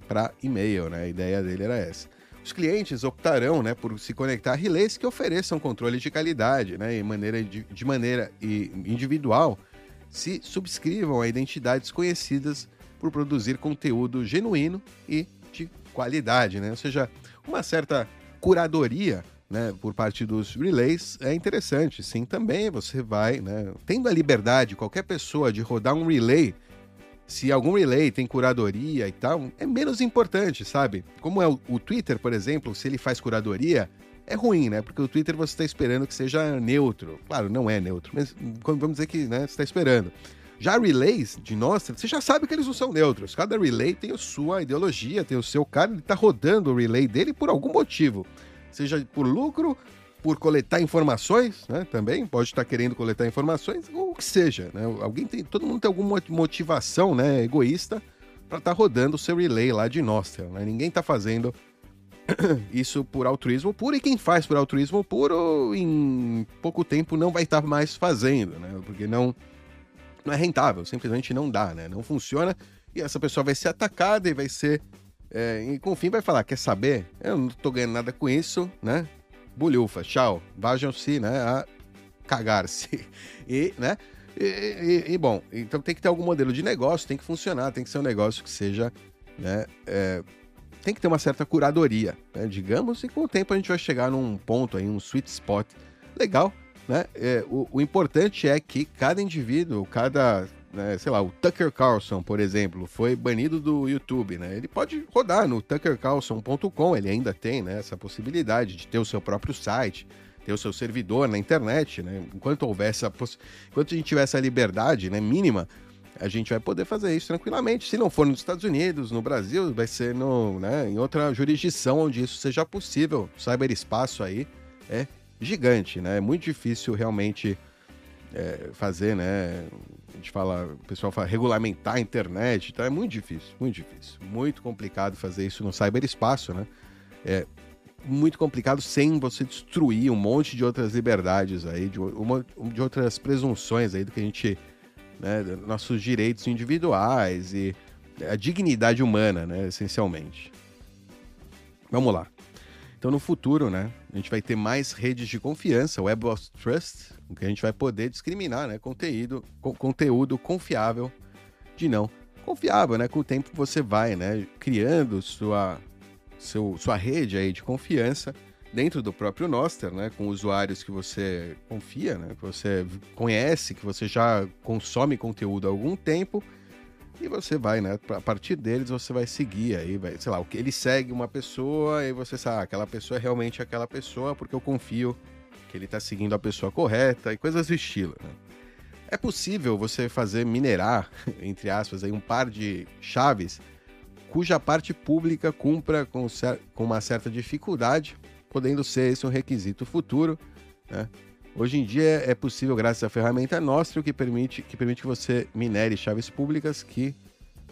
para e-mail, né? A ideia dele era essa os clientes optarão né, por se conectar a relays que ofereçam controle de qualidade né, e maneira de, de maneira individual, se subscrevam a identidades conhecidas por produzir conteúdo genuíno e de qualidade. Né? Ou seja, uma certa curadoria né, por parte dos relays é interessante. Sim, também você vai, né, tendo a liberdade, qualquer pessoa, de rodar um relay se algum relay tem curadoria e tal, é menos importante, sabe? Como é o, o Twitter, por exemplo, se ele faz curadoria, é ruim, né? Porque o Twitter você está esperando que seja neutro. Claro, não é neutro, mas vamos dizer que né, você está esperando. Já relays de Nostra, você já sabe que eles não são neutros. Cada relay tem a sua ideologia, tem o seu cara, ele está rodando o relay dele por algum motivo. Seja por lucro, por coletar informações, né? Também pode estar querendo coletar informações, ou o que seja, né? Alguém tem, todo mundo tem alguma motivação, né, egoísta para estar tá rodando o seu relay lá de Nostra, né? Ninguém está fazendo [clears throat] isso por altruísmo puro e quem faz por altruísmo puro em pouco tempo não vai estar tá mais fazendo, né? Porque não não é rentável, simplesmente não dá, né? Não funciona e essa pessoa vai ser atacada e vai ser é, e com o fim vai falar, quer saber? Eu não estou ganhando nada com isso, né? Bulhufa, tchau, vajam-se, né, a cagar-se. [laughs] E, né, e, e, e, bom, então tem que ter algum modelo de negócio, tem que funcionar, tem que ser um negócio que seja, né, é, tem que ter uma certa curadoria, né, digamos, e com o tempo a gente vai chegar num ponto aí, um sweet spot legal, né, é, o, o importante é que cada indivíduo, cada né, sei lá, o Tucker Carlson, por exemplo, foi banido do YouTube, né? Ele pode rodar no tuckercarlson.com, ele ainda tem né, essa possibilidade de ter o seu próprio site, ter o seu servidor na internet, né? Enquanto houver essa enquanto a gente tiver essa liberdade, né, mínima, a gente vai poder fazer isso tranquilamente. Se não for nos Estados Unidos, no Brasil, vai ser no, né, em outra jurisdição onde isso seja possível. O cyberespaço aí é gigante, né? É muito difícil realmente é, fazer, né? A gente fala, o pessoal fala regulamentar a internet, então é muito difícil, muito difícil, muito complicado fazer isso no cyberespaço, né? É muito complicado sem você destruir um monte de outras liberdades aí, de, uma, de outras presunções aí do que a gente, né, nossos direitos individuais e a dignidade humana, né, essencialmente. Vamos lá. Então, no futuro, né, a gente vai ter mais redes de confiança, Web of Trust, em que a gente vai poder discriminar, né, conteúdo, co conteúdo confiável de não confiável, né? Com o tempo você vai, né, criando sua seu, sua rede aí de confiança dentro do próprio Noster, né, com usuários que você confia, né, que você conhece, que você já consome conteúdo há algum tempo. E você vai, né? A partir deles você vai seguir aí, vai, sei lá, o ele segue uma pessoa e você sabe, ah, aquela pessoa é realmente aquela pessoa porque eu confio que ele está seguindo a pessoa correta e coisas do estilo, né? É possível você fazer minerar, [laughs] entre aspas, aí um par de chaves cuja parte pública cumpra com, com uma certa dificuldade, podendo ser esse um requisito futuro, né? Hoje em dia é possível, graças à ferramenta Nostro, que permite, que permite que você minere chaves públicas que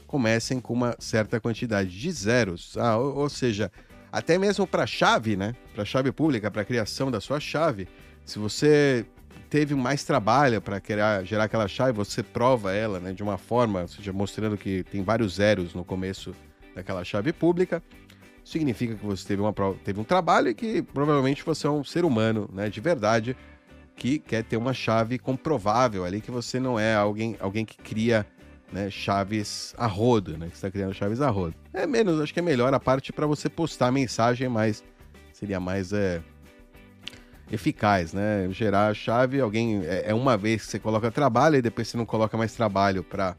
comecem com uma certa quantidade de zeros. Ah, ou, ou seja, até mesmo para chave, né? Para chave pública, para a criação da sua chave, se você teve mais trabalho para gerar aquela chave, você prova ela, né, de uma forma, ou seja, mostrando que tem vários zeros no começo daquela chave pública, significa que você teve, uma, teve um trabalho e que provavelmente você é um ser humano, né, de verdade, que quer ter uma chave comprovável ali, que você não é alguém, alguém que cria né, chaves a rodo, né, que está criando chaves a rodo. É menos, acho que é melhor a parte para você postar mensagem, mas seria mais é, eficaz, né? Gerar a chave, alguém é, é, uma vez que você coloca trabalho e depois você não coloca mais trabalho para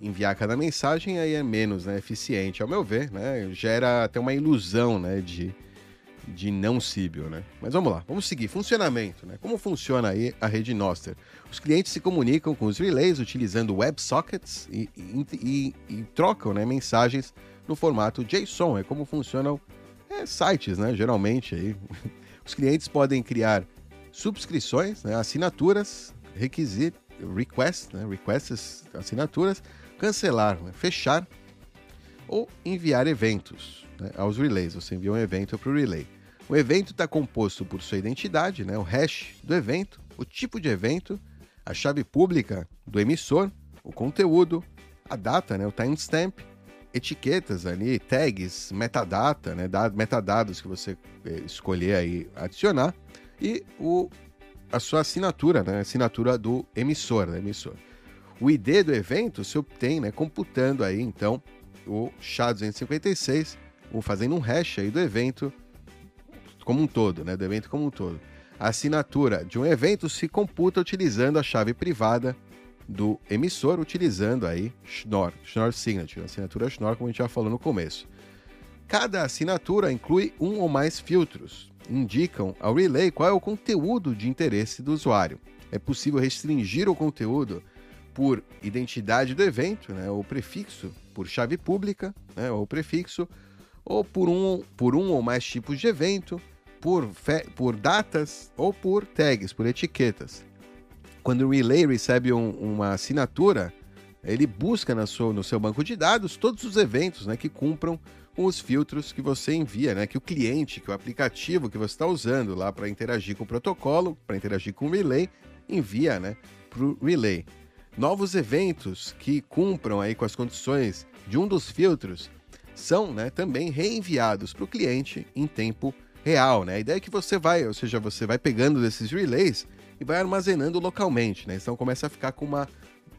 enviar cada mensagem, aí é menos né, eficiente, ao meu ver, né? Gera até uma ilusão, né, de de não Síbio, né? Mas vamos lá, vamos seguir. Funcionamento, né? Como funciona aí a rede Noster? Os clientes se comunicam com os relays utilizando WebSockets e, e, e, e trocam né, mensagens no formato JSON. É como funcionam é, sites, né? Geralmente aí. [laughs] Os clientes podem criar subscrições, né, assinaturas, requisitos, requests, né, requests, assinaturas, cancelar, né, fechar ou enviar eventos né, aos relays. Você envia um evento para o relay. O evento está composto por sua identidade, né, o hash do evento, o tipo de evento, a chave pública do emissor, o conteúdo, a data, né, o timestamp, etiquetas ali, tags, metadata, né, metadados que você eh, escolher aí adicionar e o, a sua assinatura, né, assinatura do emissor, né, emissor. O ID do evento se obtém, né, computando aí então o SHA-256, fazendo um hash aí do evento como um todo, né, do evento como um todo. A assinatura de um evento se computa utilizando a chave privada do emissor, utilizando aí Schnorr, Schnorr Signature, assinatura Schnorr, como a gente já falou no começo. Cada assinatura inclui um ou mais filtros, indicam ao relay qual é o conteúdo de interesse do usuário. É possível restringir o conteúdo por identidade do evento, né, ou prefixo, por chave pública, né, ou prefixo, ou por um, por um ou mais tipos de evento, por, por datas ou por tags, por etiquetas. Quando o relay recebe um, uma assinatura, ele busca na sua, no seu banco de dados todos os eventos né, que cumpram com os filtros que você envia, né, que o cliente, que o aplicativo que você está usando lá para interagir com o protocolo, para interagir com o relay, envia né, para o relay. Novos eventos que cumpram aí com as condições de um dos filtros são né, também reenviados para o cliente em tempo real, né? A ideia é que você vai, ou seja, você vai pegando desses relays e vai armazenando localmente, né? Então começa a ficar com uma,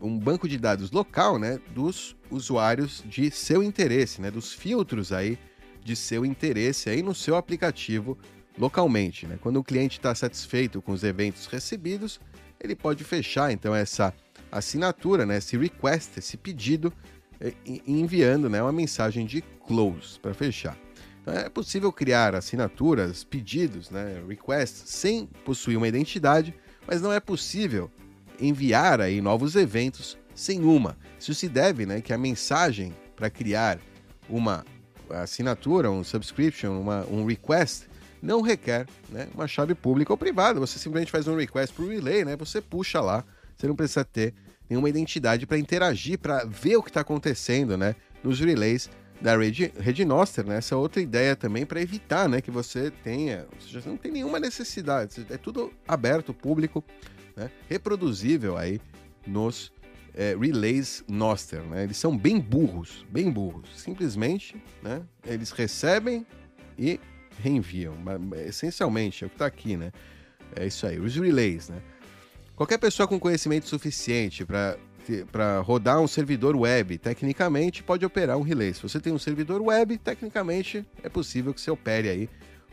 um banco de dados local, né, dos usuários de seu interesse, né, dos filtros aí de seu interesse aí no seu aplicativo localmente, né? Quando o cliente está satisfeito com os eventos recebidos, ele pode fechar então essa assinatura, né, esse request, esse pedido, e enviando né, uma mensagem de close para fechar. É possível criar assinaturas, pedidos, né, requests, sem possuir uma identidade, mas não é possível enviar aí novos eventos sem uma. Isso se deve né, que a mensagem para criar uma assinatura, um subscription, uma, um request, não requer né, uma chave pública ou privada. Você simplesmente faz um request para o relay, né, você puxa lá, você não precisa ter nenhuma identidade para interagir, para ver o que está acontecendo né, nos relays da rede, rede Noster, né? Essa outra ideia também para evitar, né, que você tenha, seja, não tem nenhuma necessidade, é tudo aberto, público, né, reproduzível aí nos é, relays Noster, né? Eles são bem burros, bem burros. Simplesmente, né? Eles recebem e reenviam. Essencialmente, é o que está aqui, né? É isso aí, os relays, né? Qualquer pessoa com conhecimento suficiente para para rodar um servidor web, tecnicamente pode operar um relay. Se você tem um servidor web, tecnicamente é possível que você opere aí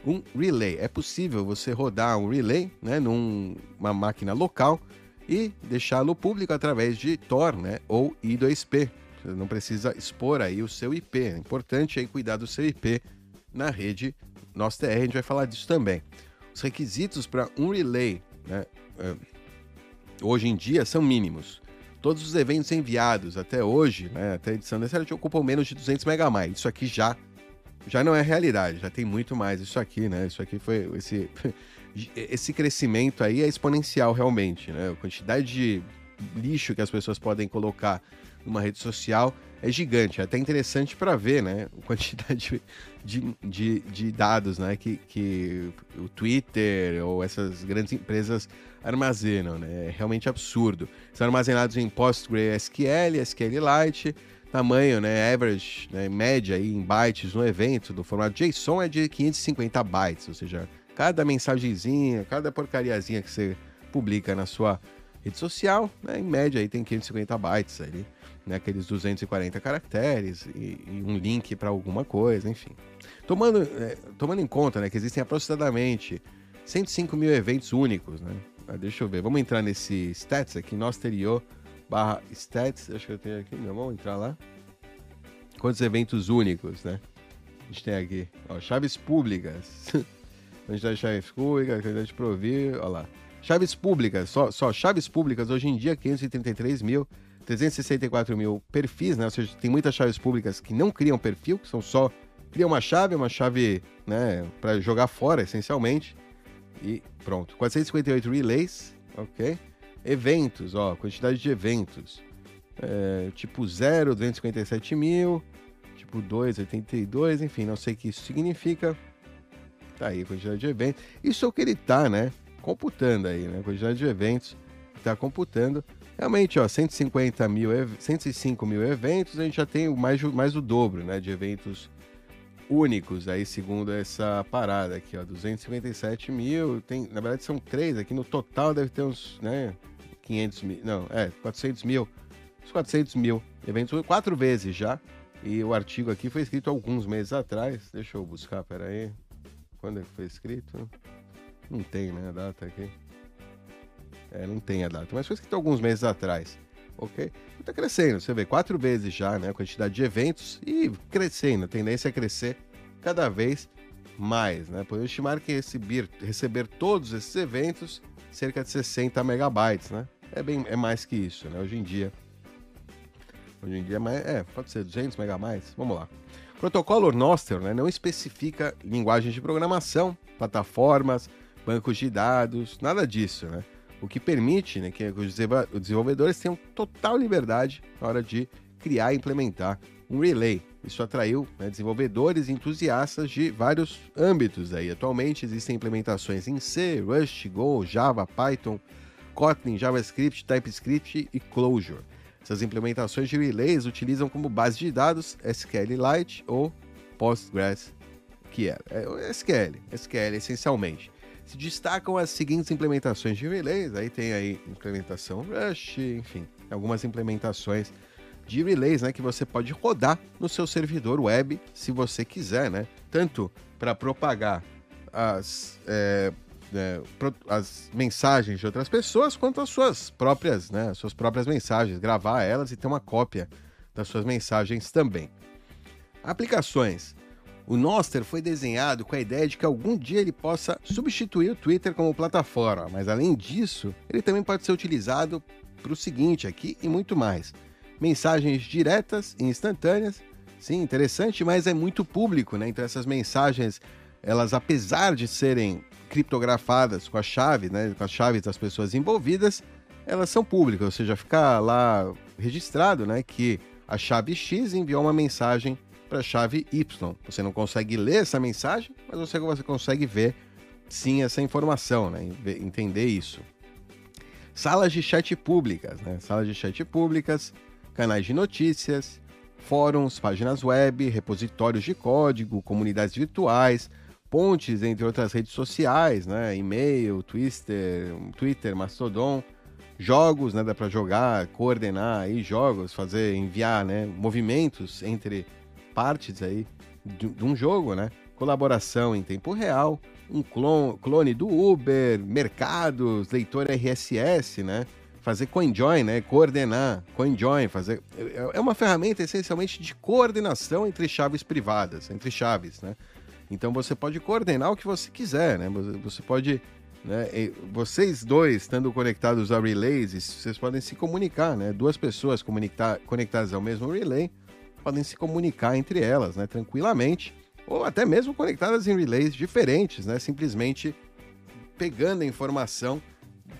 um relay. É possível você rodar um relay, né, numa máquina local e deixá-lo público através de Tor, né, ou I2P. Você não precisa expor aí o seu IP. É importante aí cuidar do seu IP na rede Nosso TR, a gente vai falar disso também. Os requisitos para um relay, né, é, hoje em dia são mínimos. Todos os eventos enviados até hoje, né, até a edição dessa, ocupam menos de 200 megabytes. Isso aqui já já não é realidade, já tem muito mais isso aqui, né? Isso aqui foi esse [laughs] esse crescimento aí é exponencial realmente, né? A quantidade de lixo que as pessoas podem colocar numa rede social é gigante. É até interessante para ver, né? [laughs] A quantidade de, de, de, dados né? que, que o Twitter ou essas grandes empresas armazenam, né? É realmente absurdo. São armazenados em PostgreSQL, SQLite, tamanho, né? Average, né? média aí, em bytes no evento do formato JSON é de 550 bytes, ou seja, cada mensagenzinha, cada porcariazinha que você publica na sua rede social, né? Em média aí tem 550 bytes ali né, aqueles 240 caracteres e, e um link para alguma coisa, enfim. Tomando, é, tomando em conta né, que existem aproximadamente 105 mil eventos únicos, né? Ah, deixa eu ver, vamos entrar nesse stats aqui, Nosterio barra stats, acho que eu tenho aqui, não, vamos entrar lá. Quantos eventos únicos, né? A gente tem aqui, ó, chaves públicas. [laughs] quantidade de chaves públicas, quantidade de provir, ó lá. Chaves públicas, só, só chaves públicas hoje em dia 533 mil 364 mil perfis, né? Ou seja, tem muitas chaves públicas que não criam perfil, que são só criam uma chave, uma chave, né, para jogar fora essencialmente. E pronto. 458 relays, ok? Eventos, ó, quantidade de eventos. É, tipo 0, 257 mil. Tipo 2, 82, enfim, não sei o que isso significa. Tá aí, quantidade de eventos. Isso é o que ele tá, né? Computando aí, né? Quantidade de eventos. Tá computando. Realmente, ó, 150 mil, 105 mil eventos, a gente já tem mais, mais o dobro, né, de eventos únicos aí, segundo essa parada aqui, ó, 257 mil, tem, na verdade são três aqui, no total deve ter uns, né, 500 mil, não, é, 400 mil, uns 400 mil eventos, quatro vezes já, e o artigo aqui foi escrito alguns meses atrás, deixa eu buscar, peraí, quando é que foi escrito? Não tem, né, a data aqui. É, não tem a data, mas foi escrito alguns meses atrás. Ok? Está crescendo, você vê, quatro vezes já, né? A quantidade de eventos e crescendo, a tendência é crescer cada vez mais, né? Podemos estimar que receber, receber todos esses eventos cerca de 60 megabytes, né? É, bem, é mais que isso, né? Hoje em dia. Hoje em dia é, é pode ser 200 megabytes. Vamos lá. Protocolo Noster né, não especifica linguagens de programação, plataformas, bancos de dados, nada disso, né? O que permite né, que os desenvolvedores tenham total liberdade na hora de criar e implementar um relay. Isso atraiu né, desenvolvedores e entusiastas de vários âmbitos. Aí. Atualmente existem implementações em C, Rust, Go, Java, Python, Kotlin, JavaScript, TypeScript e Clojure. Essas implementações de relays utilizam como base de dados SQLite ou Postgres, que é, é SQL, SQL essencialmente se destacam as seguintes implementações de relays. Aí tem aí implementação Rush, enfim, algumas implementações de relays, né, que você pode rodar no seu servidor web, se você quiser, né? Tanto para propagar as é, é, as mensagens de outras pessoas quanto as suas próprias, né, as suas próprias mensagens, gravar elas e ter uma cópia das suas mensagens também. Aplicações. O Noster foi desenhado com a ideia de que algum dia ele possa substituir o Twitter como plataforma, mas além disso, ele também pode ser utilizado para o seguinte aqui e muito mais: mensagens diretas e instantâneas. Sim, interessante, mas é muito público, né? Então essas mensagens, elas apesar de serem criptografadas com a chave, né, com as chaves das pessoas envolvidas, elas são públicas, ou seja, fica lá registrado, né, que a chave X enviou uma mensagem para a chave Y. Você não consegue ler essa mensagem, mas você, você consegue ver sim essa informação, né, entender isso. Salas de chat públicas, né, salas de chat públicas, canais de notícias, fóruns, páginas web, repositórios de código, comunidades virtuais, pontes entre outras redes sociais, né? E-mail, Twitter, Twitter, Mastodon, jogos, né? Dá para jogar, coordenar aí jogos, fazer, enviar, né? Movimentos entre partes aí de, de um jogo, né? Colaboração em tempo real, um clone, clone do Uber, mercados, leitor RSS, né? Fazer CoinJoin, né? Coordenar, CoinJoin, fazer... É, é uma ferramenta essencialmente de coordenação entre chaves privadas, entre chaves, né? Então você pode coordenar o que você quiser, né? Você pode, né? Vocês dois estando conectados a relays, vocês podem se comunicar, né? Duas pessoas conectadas ao mesmo relay podem se comunicar entre elas, né? Tranquilamente, ou até mesmo conectadas em relays diferentes, né? Simplesmente pegando a informação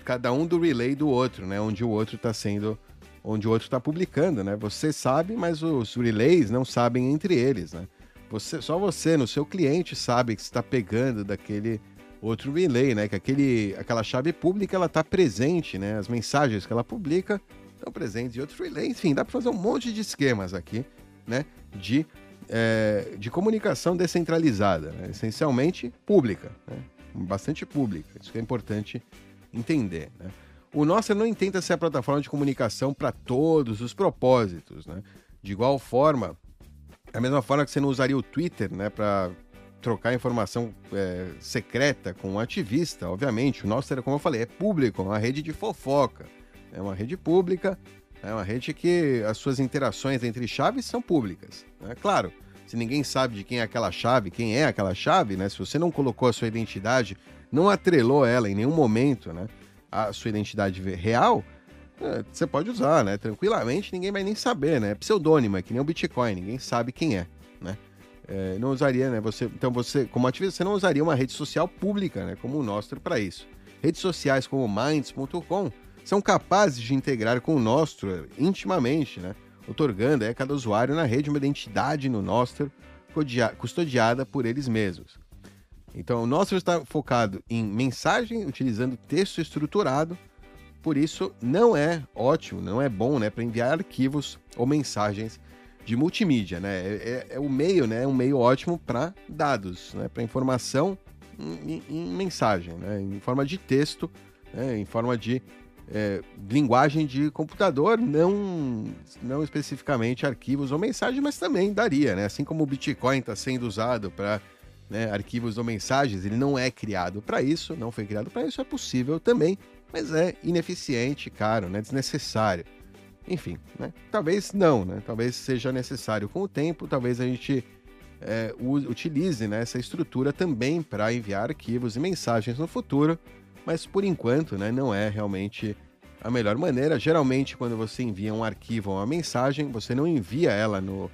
cada um do relay do outro, né? Onde o outro está sendo, onde o outro está publicando, né? Você sabe, mas os relays não sabem entre eles, né? Você, só você, no seu cliente, sabe que está pegando daquele outro relay, né? Que aquele, aquela chave pública ela está presente, né? As mensagens que ela publica estão presentes em outro relay. Enfim, dá para fazer um monte de esquemas aqui, né? De, é, de comunicação descentralizada, né? essencialmente pública, né? bastante pública. Isso que é importante entender. Né? O Nossa não intenta ser a plataforma de comunicação para todos os propósitos, né? De igual forma, da mesma forma que você não usaria o Twitter, né, para trocar informação é, secreta com um ativista, obviamente. O nosso, como eu falei, é público, é uma rede de fofoca. É uma rede pública, é uma rede que as suas interações entre chaves são públicas. Né? Claro, se ninguém sabe de quem é aquela chave, quem é aquela chave, né? Se você não colocou a sua identidade, não atrelou ela em nenhum momento, né? A sua identidade real, é, você pode usar, né? Tranquilamente, ninguém vai nem saber, né? É pseudônimo, é que nem o Bitcoin, ninguém sabe quem é, né? É, não usaria, né? Você, então você, como ativista, você não usaria uma rede social pública, né? Como o Nostro para isso. Redes sociais como Minds.com são capazes de integrar com o Nostro intimamente, né? Otorgando a cada usuário na rede uma identidade no Nostro custodiada por eles mesmos. Então, o Nostro está focado em mensagem utilizando texto estruturado por isso, não é ótimo, não é bom né, para enviar arquivos ou mensagens de multimídia. Né? É, é, é o meio, né, é um meio ótimo para dados, né, para informação em, em, mensagem, né, em forma de texto, né, em forma de é, linguagem de computador, não, não especificamente arquivos ou mensagens, mas também daria, né? Assim como o Bitcoin está sendo usado para né, arquivos ou mensagens, ele não é criado para isso, não foi criado para isso, é possível também mas é ineficiente, caro, né? desnecessário. Enfim, né? talvez não, né? talvez seja necessário com o tempo, talvez a gente é, utilize né, essa estrutura também para enviar arquivos e mensagens no futuro, mas por enquanto né, não é realmente a melhor maneira. Geralmente, quando você envia um arquivo ou uma mensagem, você não envia ela no,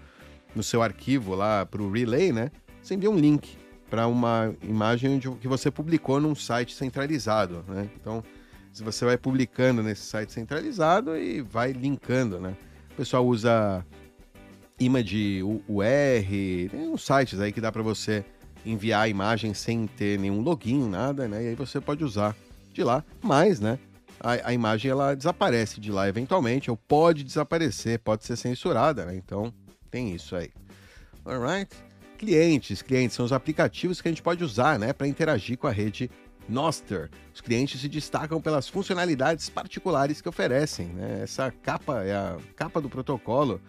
no seu arquivo lá para o relay, né? Você envia um link para uma imagem que você publicou num site centralizado, né? Então, você vai publicando nesse site centralizado e vai linkando, né? O pessoal usa image UR, tem uns sites aí que dá para você enviar a imagem sem ter nenhum login, nada, né? E aí você pode usar de lá, mas, né? A, a imagem ela desaparece de lá eventualmente, ou pode desaparecer, pode ser censurada, né? Então tem isso aí. Alright? Clientes, clientes são os aplicativos que a gente pode usar, né, para interagir com a rede Noster. Os clientes se destacam pelas funcionalidades particulares que oferecem. Né? Essa capa é a capa do protocolo,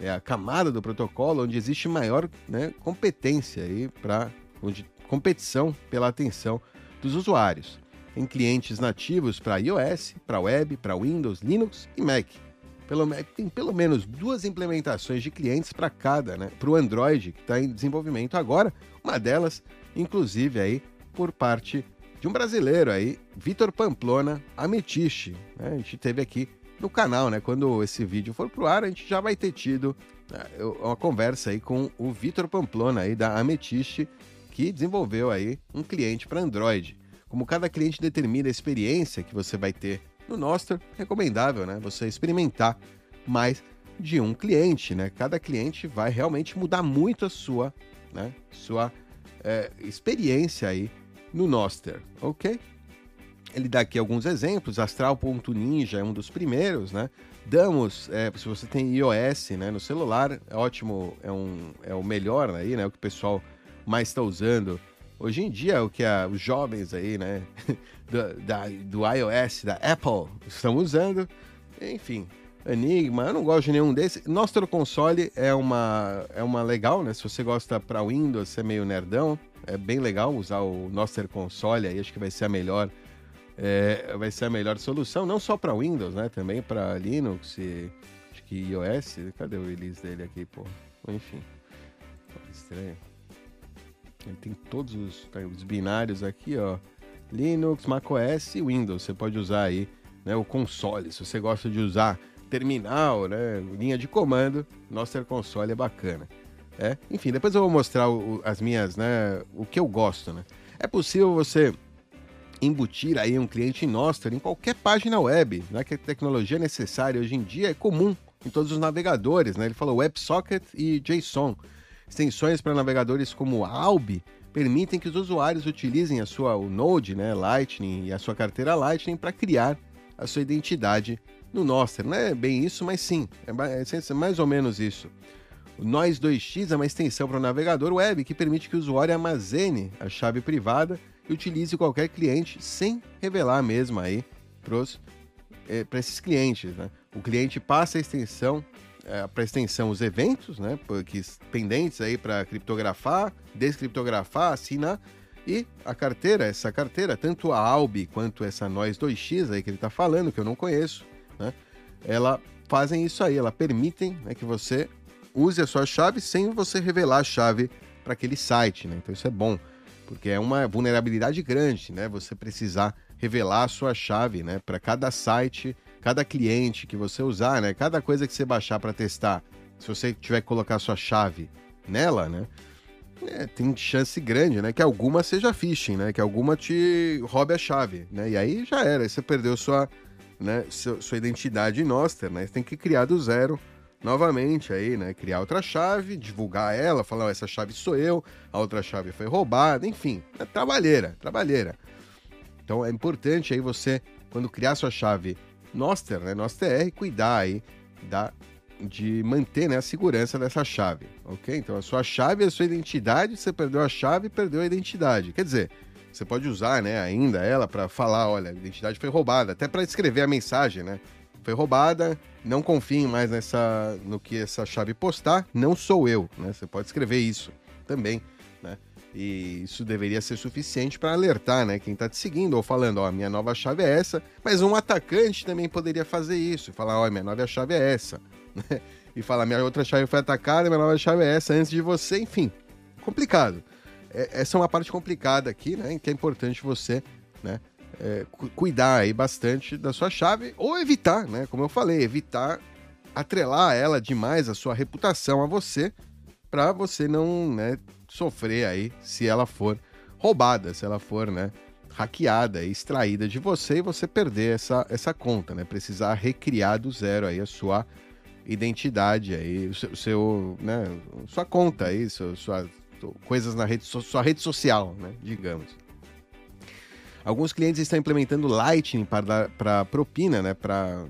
é a camada do protocolo onde existe maior né, competência aí para competição pela atenção dos usuários. Tem clientes nativos para iOS, para web, para Windows, Linux e Mac. Pelo, tem pelo menos duas implementações de clientes para cada, né? Para o Android, que está em desenvolvimento agora. Uma delas, inclusive, aí, por parte de um brasileiro aí, Vitor Pamplona Ametiste. Né? A gente teve aqui no canal, né? Quando esse vídeo for pro ar, a gente já vai ter tido né, uma conversa aí com o Vitor Pamplona aí da Ametiste, que desenvolveu aí um cliente para Android. Como cada cliente determina a experiência que você vai ter no Nostr, recomendável, né? Você experimentar mais de um cliente, né? Cada cliente vai realmente mudar muito a sua, né? Sua é, experiência aí no Nostr, ok? Ele dá aqui alguns exemplos, Astral.ninja é um dos primeiros, né? Damos, é, se você tem iOS né, no celular, é ótimo, é, um, é o melhor aí, né? O que o pessoal mais está usando. Hoje em dia, o que a, os jovens aí, né, [laughs] do, da, do iOS, da Apple, estão usando. Enfim, Enigma, eu não gosto de nenhum desses. Nostro Console é uma, é uma legal, né? Se você gosta para Windows, você é meio nerdão, é bem legal usar o Nostro Console aí, acho que vai ser a melhor é, vai ser a melhor solução, não só para Windows, né? Também para Linux e acho que iOS. Cadê o release dele aqui, pô? Enfim, estranho. Ele tem todos os, tá, os binários aqui, ó. Linux, macOS e Windows. Você pode usar aí, né? O console. Se você gosta de usar terminal, né? Linha de comando, nosso console é bacana. É, enfim, depois eu vou mostrar o, as minhas, né? O que eu gosto, né? É possível você embutir aí um cliente Nostr em qualquer página web, né, que a tecnologia necessária hoje em dia é comum em todos os navegadores, né? Ele falou WebSocket e JSON. Extensões para navegadores como Albi permitem que os usuários utilizem a sua o Node, né, Lightning e a sua carteira Lightning para criar a sua identidade no Nostr. Não é bem isso, mas sim, é, é mais ou menos isso. O Noise 2x é uma extensão para o navegador web que permite que o usuário armazene a chave privada e utilize qualquer cliente sem revelar mesmo aí para é, esses clientes. Né? O cliente passa a extensão é, para extensão os eventos, né, porque pendentes aí para criptografar, descriptografar, assinar e a carteira, essa carteira, tanto a Albi quanto essa Noise 2x aí que ele está falando, que eu não conheço, né, ela fazem isso aí, ela permitem né, que você use a sua chave sem você revelar a chave para aquele site, né? Então isso é bom porque é uma vulnerabilidade grande, né? Você precisar revelar a sua chave, né? Para cada site, cada cliente que você usar, né? Cada coisa que você baixar para testar, se você tiver que colocar a sua chave nela, né? É, tem chance grande, né? Que alguma seja phishing, né? Que alguma te roube a chave, né? E aí já era, aí você perdeu sua, né? sua, sua identidade Noster, né? Você tem que criar do zero novamente aí, né? Criar outra chave, divulgar ela, falar, oh, essa chave sou eu, a outra chave foi roubada, enfim, é trabalheira, trabalheira. Então é importante aí você, quando criar sua chave Noster, né, Noster, cuidar aí da, de manter né, a segurança dessa chave, ok? Então a sua chave é a sua identidade, você perdeu a chave, perdeu a identidade. Quer dizer, você pode usar, né, ainda ela para falar, olha, a identidade foi roubada, até para escrever a mensagem, né? Foi roubada, não confiem mais nessa no que essa chave postar, não sou eu, né? Você pode escrever isso também, né? E isso deveria ser suficiente para alertar, né, quem está te seguindo ou falando, ó, minha nova chave é essa, mas um atacante também poderia fazer isso, falar, ó, minha nova chave é essa, [laughs] né? E falar, minha outra chave foi atacada, minha nova chave é essa antes de você, enfim, complicado. É, essa é uma parte complicada aqui, né, que é importante você, né, é, cuidar aí bastante da sua chave ou evitar, né? Como eu falei, evitar atrelar ela demais a sua reputação a você para você não né, sofrer aí se ela for roubada, se ela for né, hackeada extraída de você e você perder essa, essa conta, né? Precisar recriar do zero aí a sua identidade aí, o seu, o seu né, sua conta aí, sua, sua coisas na rede, sua rede social, né? Digamos. Alguns clientes estão implementando Lightning para, propina, né? Para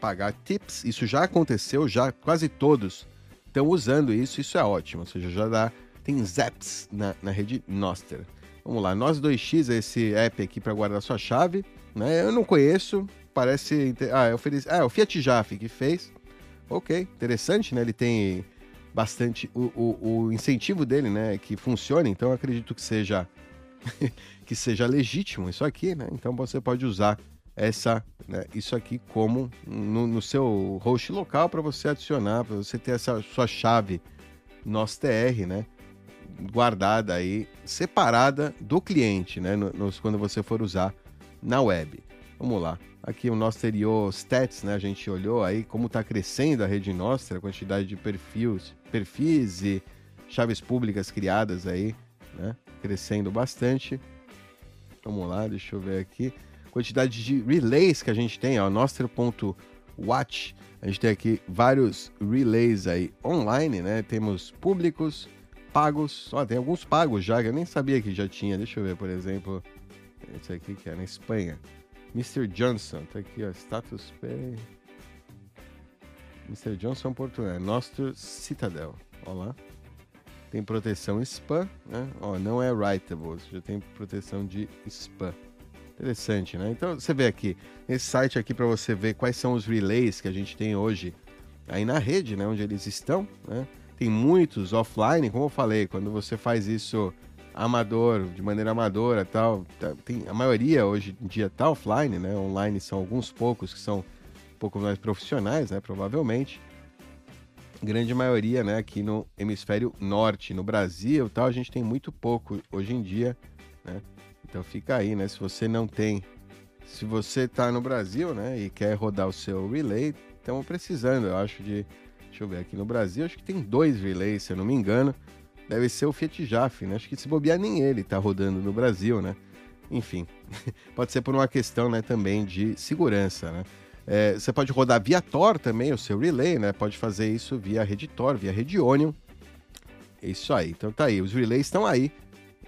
pagar tips. Isso já aconteceu, já quase todos estão usando isso. Isso é ótimo. Ou seja, já dá. Tem Zaps na, na rede Noster. Vamos lá, Nós 2x é esse app aqui para guardar sua chave. Né? Eu não conheço, parece. Ah, é, ah, é o Fiat Jaffe que fez. Ok, interessante, né? Ele tem bastante. O, o, o incentivo dele, né? Que funciona, então acredito que seja [laughs] que seja legítimo isso aqui, né? Então você pode usar essa, né, isso aqui como no, no seu host local para você adicionar, para você ter essa sua chave NOS-TR, né? Guardada aí, separada do cliente, né? Quando você for usar na web. Vamos lá. Aqui o Nostrio Stats, né? A gente olhou aí como está crescendo a rede Nostra, a quantidade de perfis, perfis e chaves públicas criadas aí, né? Crescendo bastante. Vamos lá, deixa eu ver aqui. Quantidade de relays que a gente tem, ó, Nostra.watch. A gente tem aqui vários relays aí online, né? Temos públicos, pagos. Ó, tem alguns pagos já, que eu nem sabia que já tinha. Deixa eu ver, por exemplo, esse aqui que é na Espanha. Mr. Johnson, tá aqui, ó, Status Pay. Mr. Johnson Portugal, Nostro Citadel, ó lá. Tem proteção spam, né? Ó, não é writable, já tem proteção de spam. Interessante, né? Então você vê aqui, esse site aqui para você ver quais são os relays que a gente tem hoje aí na rede, né? Onde eles estão, né? Tem muitos offline, como eu falei, quando você faz isso amador, de maneira amadora tal. Tá, tem, a maioria hoje em dia tá offline, né? Online são alguns poucos que são um pouco mais profissionais, né? Provavelmente. Grande maioria, né? Aqui no hemisfério norte, no Brasil tal, a gente tem muito pouco hoje em dia, né? Então fica aí, né? Se você não tem. Se você tá no Brasil, né? E quer rodar o seu relay, estamos precisando, eu acho, de. Deixa eu ver aqui no Brasil, acho que tem dois relays, se eu não me engano deve ser o Fiat Jaf, né? Acho que se bobear nem ele tá rodando no Brasil, né? Enfim, [laughs] pode ser por uma questão né, também de segurança, né? É, você pode rodar via Tor também, o seu relay, né? Pode fazer isso via rede Tor, via rede Onion. É isso aí. Então tá aí, os relays estão aí.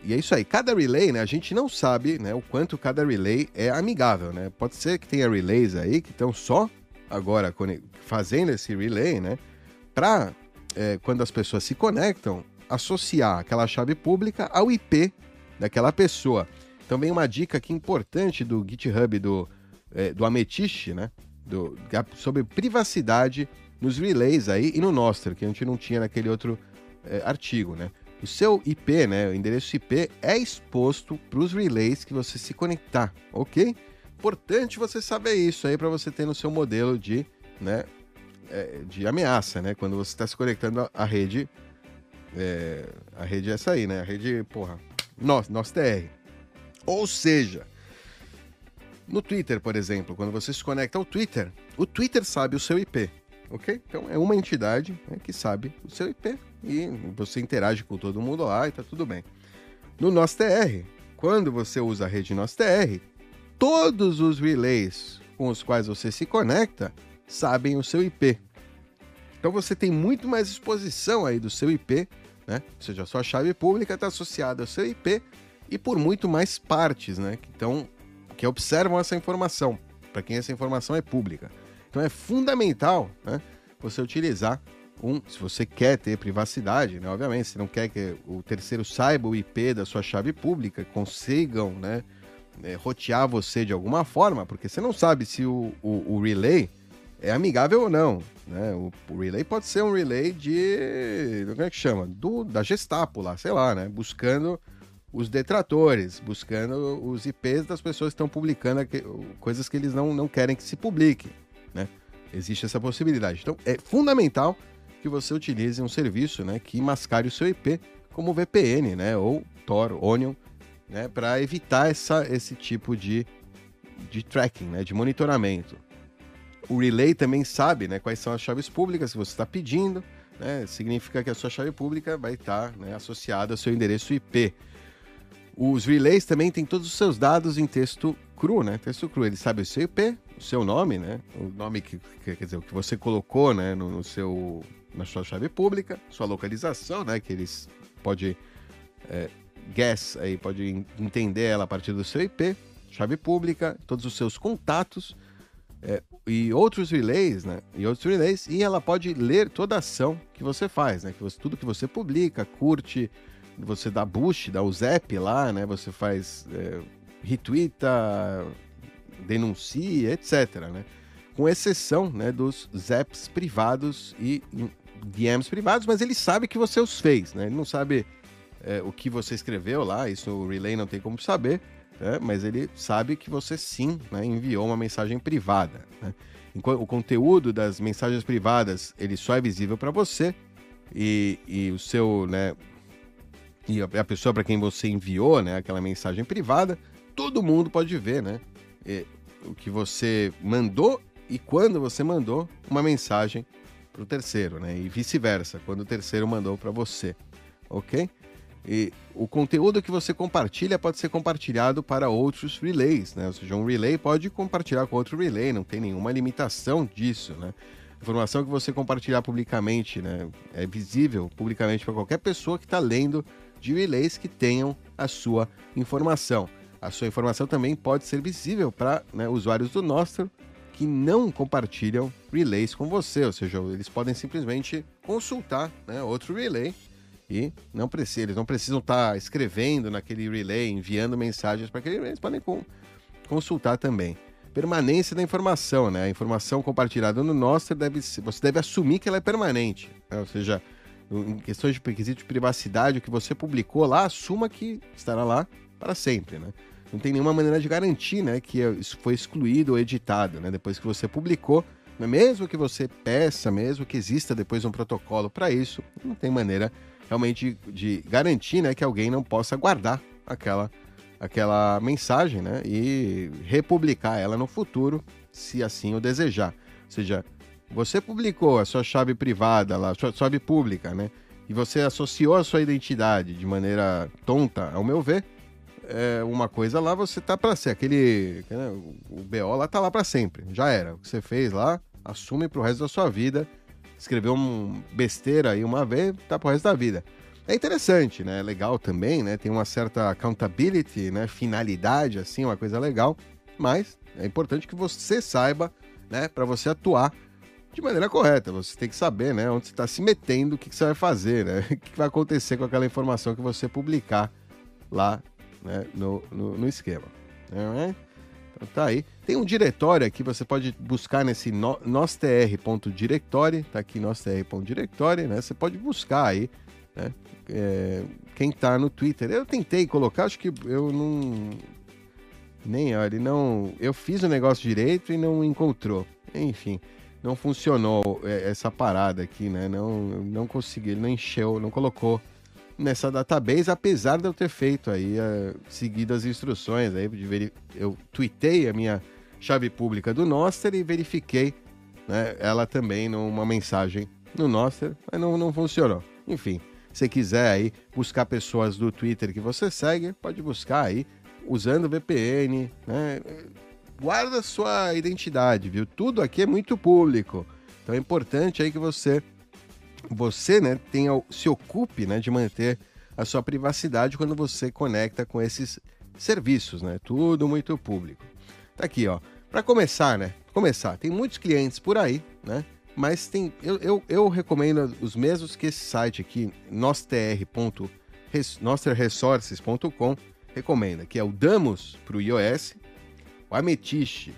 E é isso aí. Cada relay, né? A gente não sabe, né? O quanto cada relay é amigável, né? Pode ser que tenha relays aí que estão só agora fazendo esse relay, né? Para é, quando as pessoas se conectam, associar aquela chave pública ao IP daquela pessoa. Então vem uma dica aqui importante do GitHub do, é, do Amethyst, né? Do, sobre privacidade nos relays aí e no Nostr, que a gente não tinha naquele outro é, artigo, né? O seu IP, né, o endereço IP é exposto para os relays que você se conectar, ok? Importante você saber isso aí para você ter no seu modelo de, né, é, de ameaça, né? Quando você está se conectando à rede é, a rede é essa aí, né? A rede, porra, nós, nós TR. Ou seja, no Twitter, por exemplo, quando você se conecta ao Twitter, o Twitter sabe o seu IP, ok? Então é uma entidade né, que sabe o seu IP e você interage com todo mundo lá e tá tudo bem. No NosTR, quando você usa a rede NosTR, todos os relays com os quais você se conecta sabem o seu IP. Então você tem muito mais exposição aí do seu IP né? Ou seja, a sua chave pública está associada ao seu IP e por muito mais partes, né? Então, que observam essa informação, para quem essa informação é pública. Então é fundamental, né? Você utilizar um, se você quer ter privacidade, né? Obviamente, você não quer que o terceiro saiba o IP da sua chave pública, consigam, né? É, rotear você de alguma forma, porque você não sabe se o, o, o relay é amigável ou não. Né? O, o, relay pode ser um relay de. Como é que chama? Do, da Gestapo lá, sei lá, né? Buscando os detratores, buscando os IPs das pessoas que estão publicando coisas que eles não, não querem que se publique. Né? Existe essa possibilidade. Então é fundamental que você utilize um serviço né, que mascare o seu IP, como VPN, né? Ou Tor, Onion, né? Para evitar essa, esse tipo de, de tracking, né? De monitoramento. O relay também sabe né, quais são as chaves públicas que você está pedindo, né, significa que a sua chave pública vai estar tá, né, associada ao seu endereço IP. Os relays também têm todos os seus dados em texto cru, né? Texto cru. Ele sabe o seu IP, o seu nome, né? O nome que, quer dizer, o que você colocou, né, no, no, seu, na sua chave pública, sua localização, né? Que eles pode é, guess aí, pode entender ela a partir do seu IP, chave pública, todos os seus contatos é, e outros relays, né? E outros relays, e ela pode ler toda a ação que você faz, né? Que você, tudo que você publica, curte, você dá boost, dá o zap lá, né? Você faz é, retweeta, denuncia, etc, né? Com exceção, né, dos zaps privados e DMs privados, mas ele sabe que você os fez, né? Ele não sabe é, o que você escreveu lá, isso o Relay não tem como saber, né? mas ele sabe que você sim né, enviou uma mensagem privada. Né? O conteúdo das mensagens privadas ele só é visível para você e, e o seu, né, e a pessoa para quem você enviou, né, aquela mensagem privada, todo mundo pode ver, né, e, o que você mandou e quando você mandou uma mensagem para o terceiro, né, e vice-versa, quando o terceiro mandou para você, ok? E o conteúdo que você compartilha pode ser compartilhado para outros relays, né? Ou seja, um relay pode compartilhar com outro relay, não tem nenhuma limitação disso, né? Informação que você compartilhar publicamente, né? É visível publicamente para qualquer pessoa que está lendo de relays que tenham a sua informação. A sua informação também pode ser visível para né, usuários do Nostro que não compartilham relays com você, ou seja, eles podem simplesmente consultar né, outro relay e não precisa, eles não precisam estar tá escrevendo naquele relay, enviando mensagens para aquele relay, eles podem consultar também. Permanência da informação, né? A informação compartilhada no Nostro deve você deve assumir que ela é permanente, né? ou seja, em questões de requisito de privacidade, o que você publicou lá, assuma que estará lá para sempre, né? Não tem nenhuma maneira de garantir, né, que isso foi excluído ou editado, né? Depois que você publicou, né? mesmo que você peça, mesmo que exista depois um protocolo para isso, não tem maneira realmente de, de, garantir, né, que alguém não possa guardar aquela aquela mensagem, né, e republicar ela no futuro, se assim o desejar. Ou seja, você publicou a sua chave privada lá, sua chave pública, né? E você associou a sua identidade de maneira tonta, ao meu ver, é uma coisa lá você tá para ser aquele, né, o BO lá tá lá para sempre, já era. O que você fez lá, assume pro resto da sua vida. Escreveu um besteira aí uma vez, tá pro resto da vida. É interessante, né? É legal também, né? Tem uma certa accountability, né? Finalidade, assim, uma coisa legal. Mas é importante que você saiba, né? Para você atuar de maneira correta. Você tem que saber, né, onde você está se metendo, o que, que, você vai fazer, né? [laughs] O que vai acontecer com aquela informação que você publicar lá né, no, no, no esquema. Né? Então tá aí. Tem um diretório aqui, você pode buscar nesse no, nostr.directory, tá aqui nostr.directory, né? Você pode buscar aí, né? É, quem tá no Twitter. Eu tentei colocar, acho que eu não. Nem, olha, não. Eu fiz o negócio direito e não encontrou. Enfim não funcionou é, essa parada aqui, né? Não, não consegui, ele não encheu, não colocou nessa database, apesar de eu ter feito aí, uh, seguido as instruções aí, de eu tuitei a minha chave pública do Noster e verifiquei né, ela também numa mensagem no Noster, mas não, não funcionou. Enfim, se quiser aí buscar pessoas do Twitter que você segue, pode buscar aí usando VPN, né? Guarda sua identidade, viu? Tudo aqui é muito público. Então é importante aí que você você, né, tenha, se ocupe, né, de manter a sua privacidade quando você conecta com esses serviços, né? Tudo muito público. Tá aqui, ó. Para começar, né? Começar, tem muitos clientes por aí, né? Mas tem, eu, eu, eu recomendo os mesmos que esse site aqui, nosterresources.com recomenda, que é o Damos para o iOS o Amethyst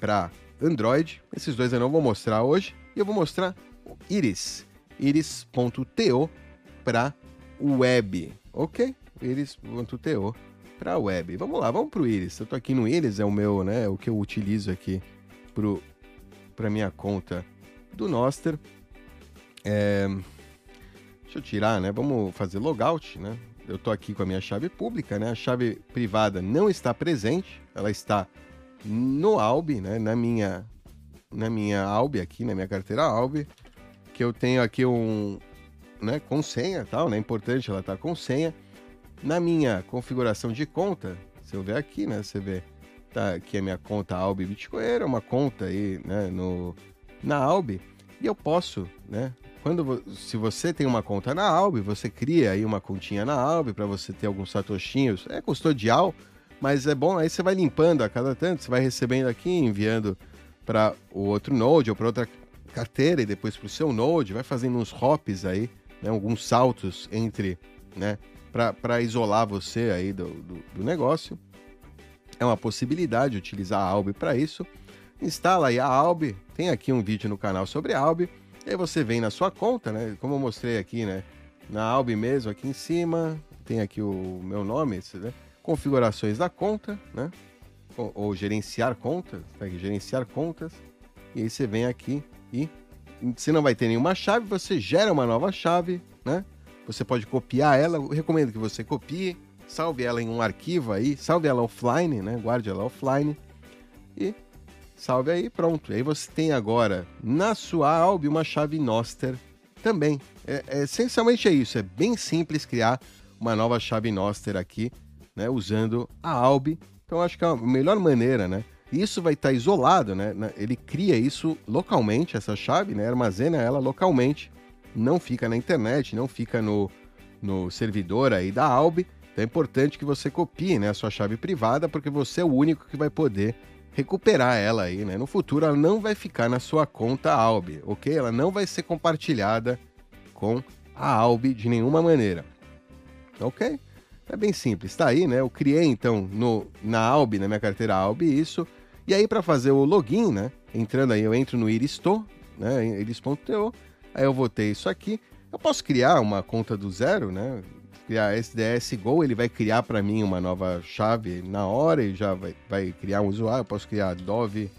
para Android. Esses dois eu não vou mostrar hoje. E eu vou mostrar o Iris, iris.to para web, ok? Iris.to para web. Vamos lá, vamos para o Iris. Eu estou aqui no Iris, é o meu, né? O que eu utilizo aqui para minha conta do Noster. É, deixa eu tirar, né? Vamos fazer logout, né? Eu estou aqui com a minha chave pública, né? A chave privada não está presente, ela está no Albi, né? Na minha, na minha Albi aqui, na minha carteira Albi, que eu tenho aqui um, né? Com senha, tal, né? Importante ela tá com senha. Na minha configuração de conta, se eu ver aqui, né? Você vê, tá aqui a minha conta Albi Bitcoin, é uma conta aí, né? No na Albi e eu posso, né? Quando se você tem uma conta na Albi, você cria aí uma continha na Albi para você ter alguns satoshinhos, é custodial, mas é bom, aí você vai limpando a cada tanto, você vai recebendo aqui, enviando para o outro Node ou para outra carteira e depois para o seu Node, vai fazendo uns hops aí, né, alguns saltos entre, né, para isolar você aí do, do, do, negócio. É uma possibilidade utilizar a Albi para isso. Instala aí a Albi, tem aqui um vídeo no canal sobre a Albi, e aí você vem na sua conta, né, como eu mostrei aqui, né, na Albi mesmo, aqui em cima, Tem aqui o meu nome, né? configurações da conta, né? Ou, ou gerenciar contas, tá gerenciar contas. E aí você vem aqui e se não vai ter nenhuma chave, você gera uma nova chave, né? Você pode copiar ela, eu recomendo que você copie, salve ela em um arquivo aí, salve ela offline, né? Guarde ela offline e salve aí, pronto. Aí você tem agora na sua Albi uma chave Noster também. É, é, essencialmente é isso, é bem simples criar uma nova chave Noster aqui, né? Usando a Albi. Então acho que é a melhor maneira, né? Isso vai estar tá isolado, né? Ele cria isso localmente, essa chave, né? Armazena ela localmente, não fica na internet, não fica no, no servidor aí da Albi. Então é importante que você copie né, a sua chave privada, porque você é o único que vai poder recuperar ela aí, né? No futuro ela não vai ficar na sua conta Albi, ok? Ela não vai ser compartilhada com a Albi de nenhuma maneira, ok? É bem simples, tá aí, né? Eu criei então no, na Albi, na minha carteira Albi, isso. E aí para fazer o login, né? Entrando aí, eu entro no Iristo, né? Iris.to, aí eu vou ter isso aqui. Eu posso criar uma conta do zero, né? Criar SDS Go, ele vai criar para mim uma nova chave na hora e já vai, vai criar um usuário. Eu posso criar Dove,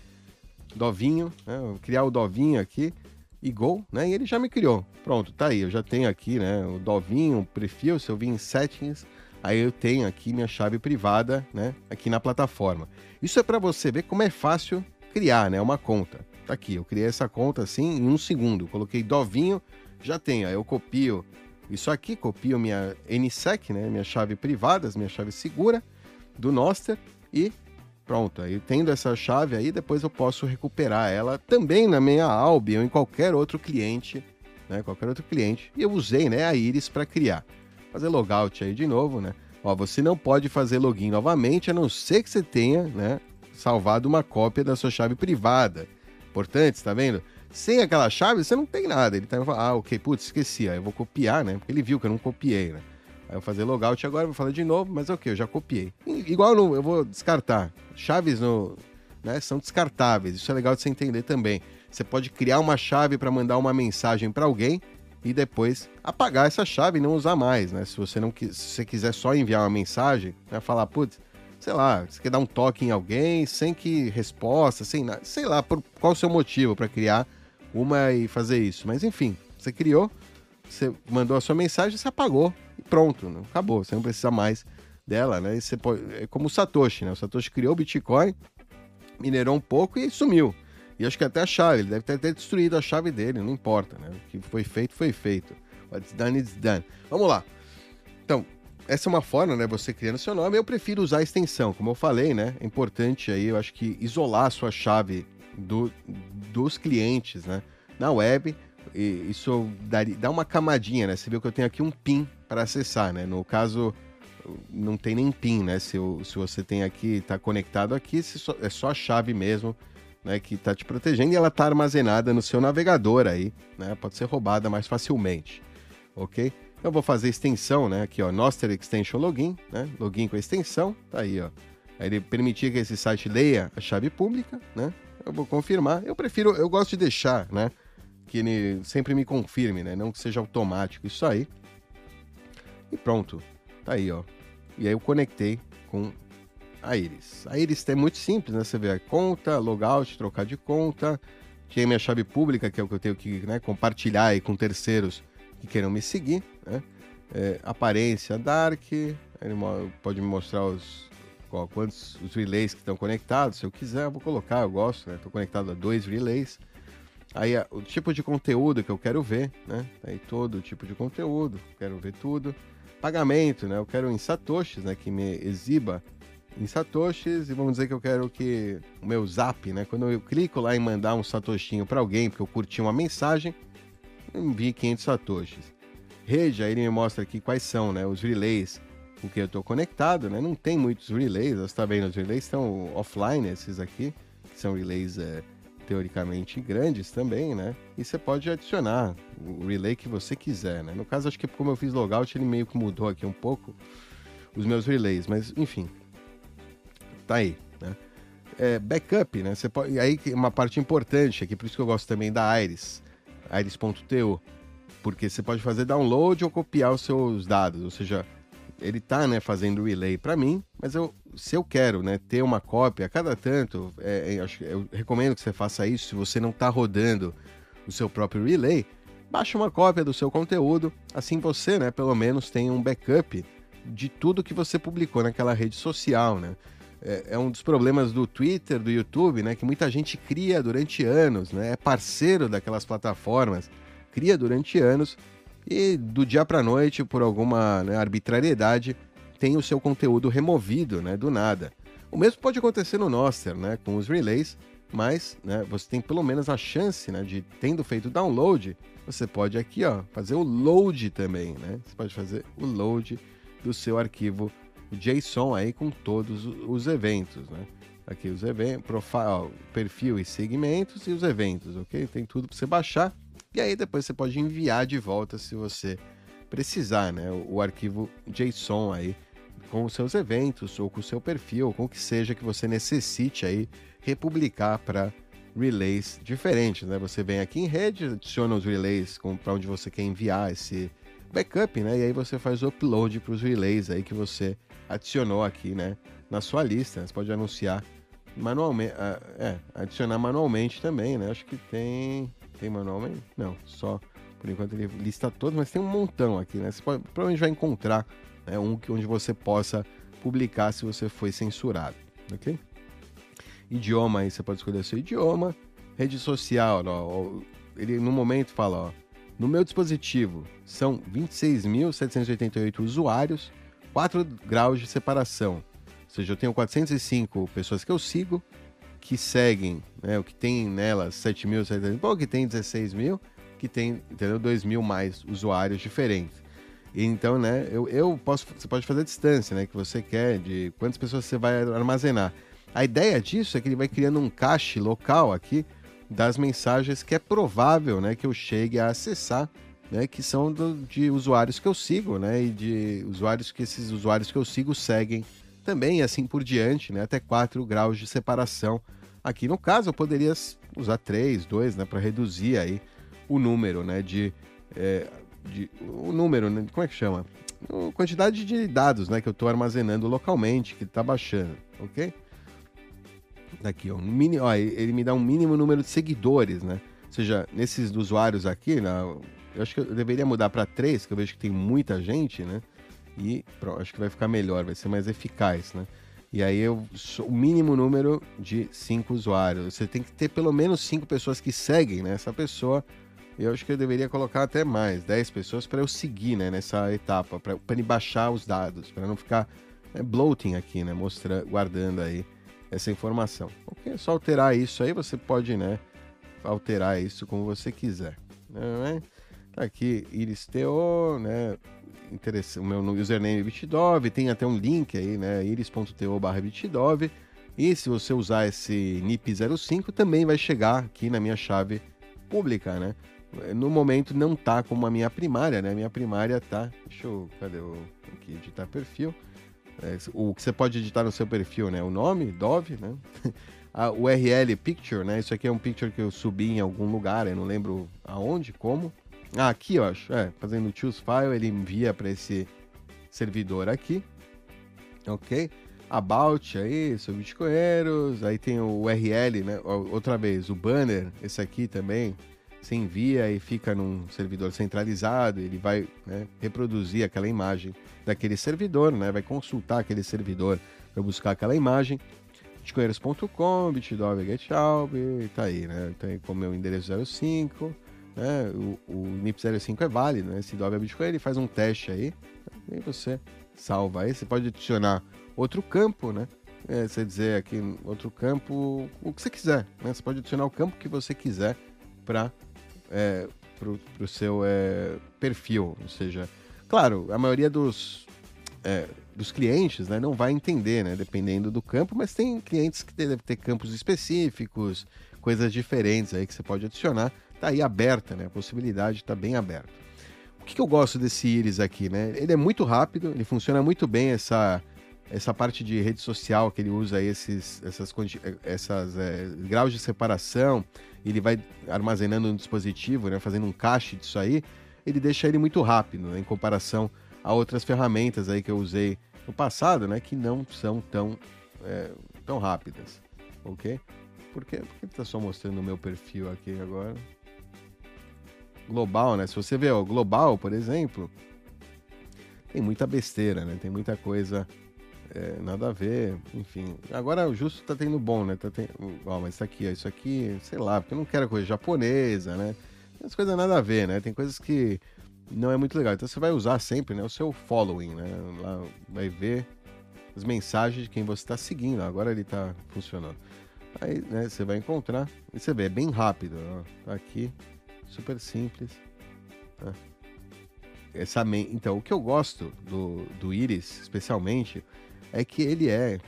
Dovinho, né? criar o Dovinho aqui e Go, né? E ele já me criou. Pronto, tá aí. Eu já tenho aqui, né? O Dovinho, o perfil. Se eu vir em Settings, aí eu tenho aqui minha chave privada, né, aqui na plataforma. Isso é para você ver como é fácil criar, né, uma conta. Tá aqui, eu criei essa conta assim em um segundo. Coloquei Dovinho, já tenho. Aí eu copio isso aqui, copio minha NSEC, né, minha chave privada, minha chave segura do Noster e pronto. Aí tendo essa chave aí, depois eu posso recuperar ela também na minha Albi ou em qualquer outro cliente, né, qualquer outro cliente. E eu usei, né, a Iris para criar fazer logout aí de novo, né? Ó, você não pode fazer login novamente, a não ser que você tenha, né, salvado uma cópia da sua chave privada. Importante, está vendo? Sem aquela chave, você não tem nada. Ele tá falando, ah, ok, putz, esqueci. Aí eu vou copiar, né? Porque ele viu que eu não copiei, né? Aí eu vou fazer logout agora, vou falar de novo, mas ok, eu já copiei. Igual no, eu vou descartar. Chaves no, né, são descartáveis. Isso é legal de você entender também. Você pode criar uma chave para mandar uma mensagem para alguém e depois apagar essa chave e não usar mais, né? Se você não se você quiser só enviar uma mensagem, né? falar, putz, sei lá, você quer dar um toque em alguém sem que resposta, sem nada, sei lá, por qual o seu motivo para criar uma e fazer isso. Mas enfim, você criou, você mandou a sua mensagem, você apagou e pronto, né? acabou, você não precisa mais dela, né? E você pode, é como o Satoshi, né? O Satoshi criou o Bitcoin, minerou um pouco e sumiu. E acho que até a chave, ele deve ter destruído a chave dele, não importa, né? O que foi feito, foi feito. What's done, it's done. Vamos lá. Então, essa é uma forma, né? Você criando seu nome. Eu prefiro usar a extensão, como eu falei, né? É importante aí, eu acho que isolar a sua chave do, dos clientes, né? Na web, isso dá, dá uma camadinha, né? Você viu que eu tenho aqui um PIN para acessar, né? No caso, não tem nem PIN, né? Se, se você tem aqui, está conectado aqui, é só a chave mesmo né, que está te protegendo e ela está armazenada no seu navegador aí, né, pode ser roubada mais facilmente, ok? Eu vou fazer extensão, né, aqui ó, Noster Extension Login, né, login com a extensão, tá aí ó, aí ele permitir que esse site leia a chave pública, né, eu vou confirmar, eu prefiro, eu gosto de deixar, né, que ele sempre me confirme, né, não que seja automático isso aí, e pronto, tá aí ó, e aí eu conectei com a Iris. A Iris é muito simples, né? Você vê a conta, logout, trocar de conta. Tem minha chave pública, que é o que eu tenho que né, compartilhar aí com terceiros que queiram me seguir. Né? É, aparência Dark, ele pode me mostrar os, qual, quantos os relays que estão conectados. Se eu quiser, eu vou colocar, eu gosto, né? Estou conectado a dois relays. Aí o tipo de conteúdo que eu quero ver, né? Tá aí todo tipo de conteúdo, quero ver tudo. Pagamento, né? Eu quero em satoshis, né? Que me exiba em satoshis e vamos dizer que eu quero que o meu zap, né? Quando eu clico lá em mandar um satoshinho para alguém porque eu curti uma mensagem, eu envio 500 satoshis. Rede, aí ele me mostra aqui quais são, né? Os relays com que eu estou conectado, né? Não tem muitos relays, está vendo, os relays estão offline, esses aqui, que são relays é, teoricamente grandes também, né? E você pode adicionar o relay que você quiser, né? No caso, acho que como eu fiz logout, ele meio que mudou aqui um pouco os meus relays, mas enfim, tá aí, né? É, backup, né? Você pode, e aí uma parte importante aqui, por isso que eu gosto também da Iris, iris.to, porque você pode fazer download ou copiar os seus dados, ou seja, ele tá, né, fazendo relay para mim, mas eu, se eu quero, né, ter uma cópia a cada tanto, é, é, eu recomendo que você faça isso se você não está rodando o seu próprio relay, baixe uma cópia do seu conteúdo, assim você, né, pelo menos tem um backup de tudo que você publicou naquela rede social, né? É, é, um dos problemas do Twitter, do YouTube, né, que muita gente cria durante anos, né, é parceiro daquelas plataformas, cria durante anos e do dia para noite, por alguma né, arbitrariedade, tem o seu conteúdo removido, né, do nada. O mesmo pode acontecer no Noster, né, com os relays, mas né, você tem pelo menos a chance né, de, tendo feito o download, você pode aqui ó, fazer o load também. Né? Você pode fazer o load do seu arquivo JSON aí com todos os eventos. Né? Aqui os eventos, profile, perfil e segmentos e os eventos, ok? Tem tudo para você baixar e aí depois você pode enviar de volta se você precisar, né? O, o arquivo JSON aí com os seus eventos ou com o seu perfil, ou com o que seja que você necessite aí republicar para relays diferentes, né? Você vem aqui em rede, adiciona os relays para onde você quer enviar esse backup, né? E aí você faz o upload para os relays aí que você adicionou aqui, né? Na sua lista, você pode anunciar manualmente, uh, é, adicionar manualmente também, né? Acho que tem tem manualmente? Não, só por enquanto ele lista todos, mas tem um montão aqui, né? Você pode, provavelmente vai encontrar né, um que, onde você possa publicar se você foi censurado, ok? Idioma aí, você pode escolher seu idioma. Rede social, ó, ele no momento fala, ó, no meu dispositivo são 26.788 usuários, 4 graus de separação. Ou seja, eu tenho 405 pessoas que eu sigo, que seguem, né, o que tem nelas 7 mil, 7 mil, ou que tem 16 mil, que tem, entendeu, 2 mil mais usuários diferentes. Então, né, eu, eu posso, você pode fazer a distância, né, que você quer, de quantas pessoas você vai armazenar. A ideia disso é que ele vai criando um cache local aqui das mensagens que é provável, né, que eu chegue a acessar, né, que são do, de usuários que eu sigo, né, e de usuários que esses usuários que eu sigo seguem também, assim por diante, né, até 4 graus de separação Aqui no caso eu poderia usar 3, 2, né, para reduzir aí o número, né, de, é, de o número, né, como é que chama? Quantidade de dados, né, que eu estou armazenando localmente, que está baixando, ok? Aqui, ó, um mini, ó, ele me dá um mínimo número de seguidores, né? Ou seja, nesses usuários aqui, né, eu acho que eu deveria mudar para 3, que eu vejo que tem muita gente, né? E pronto, acho que vai ficar melhor, vai ser mais eficaz, né? E aí eu o mínimo número de cinco usuários. Você tem que ter pelo menos cinco pessoas que seguem né, essa pessoa. Eu acho que eu deveria colocar até mais, 10 pessoas para eu seguir né, nessa etapa, para ele baixar os dados, para não ficar né, bloating aqui, né, mostrando, guardando aí essa informação. Ok, é só alterar isso aí, você pode né, alterar isso como você quiser. Né? Tá aqui, Iris Teo, né? o meu username é Bitdove, tem até um link aí, né? iris.to barra. E se você usar esse NIP05, também vai chegar aqui na minha chave pública, né? No momento não tá como a minha primária, né? Minha primária tá. Deixa eu. Cadê o. Aqui, editar perfil. É, o que você pode editar no seu perfil, né? O nome, Dove, né? [laughs] a URL Picture, né? Isso aqui é um picture que eu subi em algum lugar, eu não lembro aonde, como. Ah, aqui eu acho. É, fazendo choose file, ele envia para esse servidor aqui. Ok? About aí, sobre bitcoinheiros. Aí tem o URL, né? Outra vez, o banner, esse aqui também. Você envia e fica num servidor centralizado. Ele vai né, reproduzir aquela imagem daquele servidor, né? Vai consultar aquele servidor para buscar aquela imagem bitcoinheiros.com, bitdog, getalb, tá aí, né? Tem como meu endereço 05, né? O, o NIP05 é válido, né? Se dobra Bitcoin, ele faz um teste aí, e você salva aí. Você pode adicionar outro campo, né? É, você dizer aqui outro campo, o que você quiser, né? Você pode adicionar o campo que você quiser para é, o seu é, perfil, ou seja, claro, a maioria dos é, dos clientes, né, não vai entender, né, dependendo do campo, mas tem clientes que devem ter campos específicos, coisas diferentes aí que você pode adicionar tá aí aberta, né? A possibilidade está bem aberta. O que, que, eu gosto desse íris aqui, né? Ele é muito rápido, ele funciona muito bem essa essa parte de rede social que ele usa esses essas essas é, graus de separação, ele vai armazenando no dispositivo, né? Fazendo um cache disso aí, ele deixa ele muito rápido, né? em comparação a outras ferramentas aí que eu usei no passado, né, que não são tão, é, tão rápidas, ok? Por que, por que tá só mostrando o meu perfil aqui agora? Global, né? Se você vê o global, por exemplo, tem muita besteira, né? Tem muita coisa é, nada a ver, enfim. Agora o justo tá tendo bom, né? Tá tendo... Ó, mas isso aqui, ó, isso aqui, sei lá, porque eu não quero coisa japonesa, né? Tem as coisas nada a ver, né? Tem coisas que não é muito legal. Então você vai usar sempre né, o seu following, né? Lá vai ver as mensagens de quem você está seguindo. Agora ele está funcionando. Aí né, você vai encontrar e você vê, é bem rápido. Ó, tá aqui, super simples. Tá? Essa, então, o que eu gosto do, do Iris, especialmente, é que ele é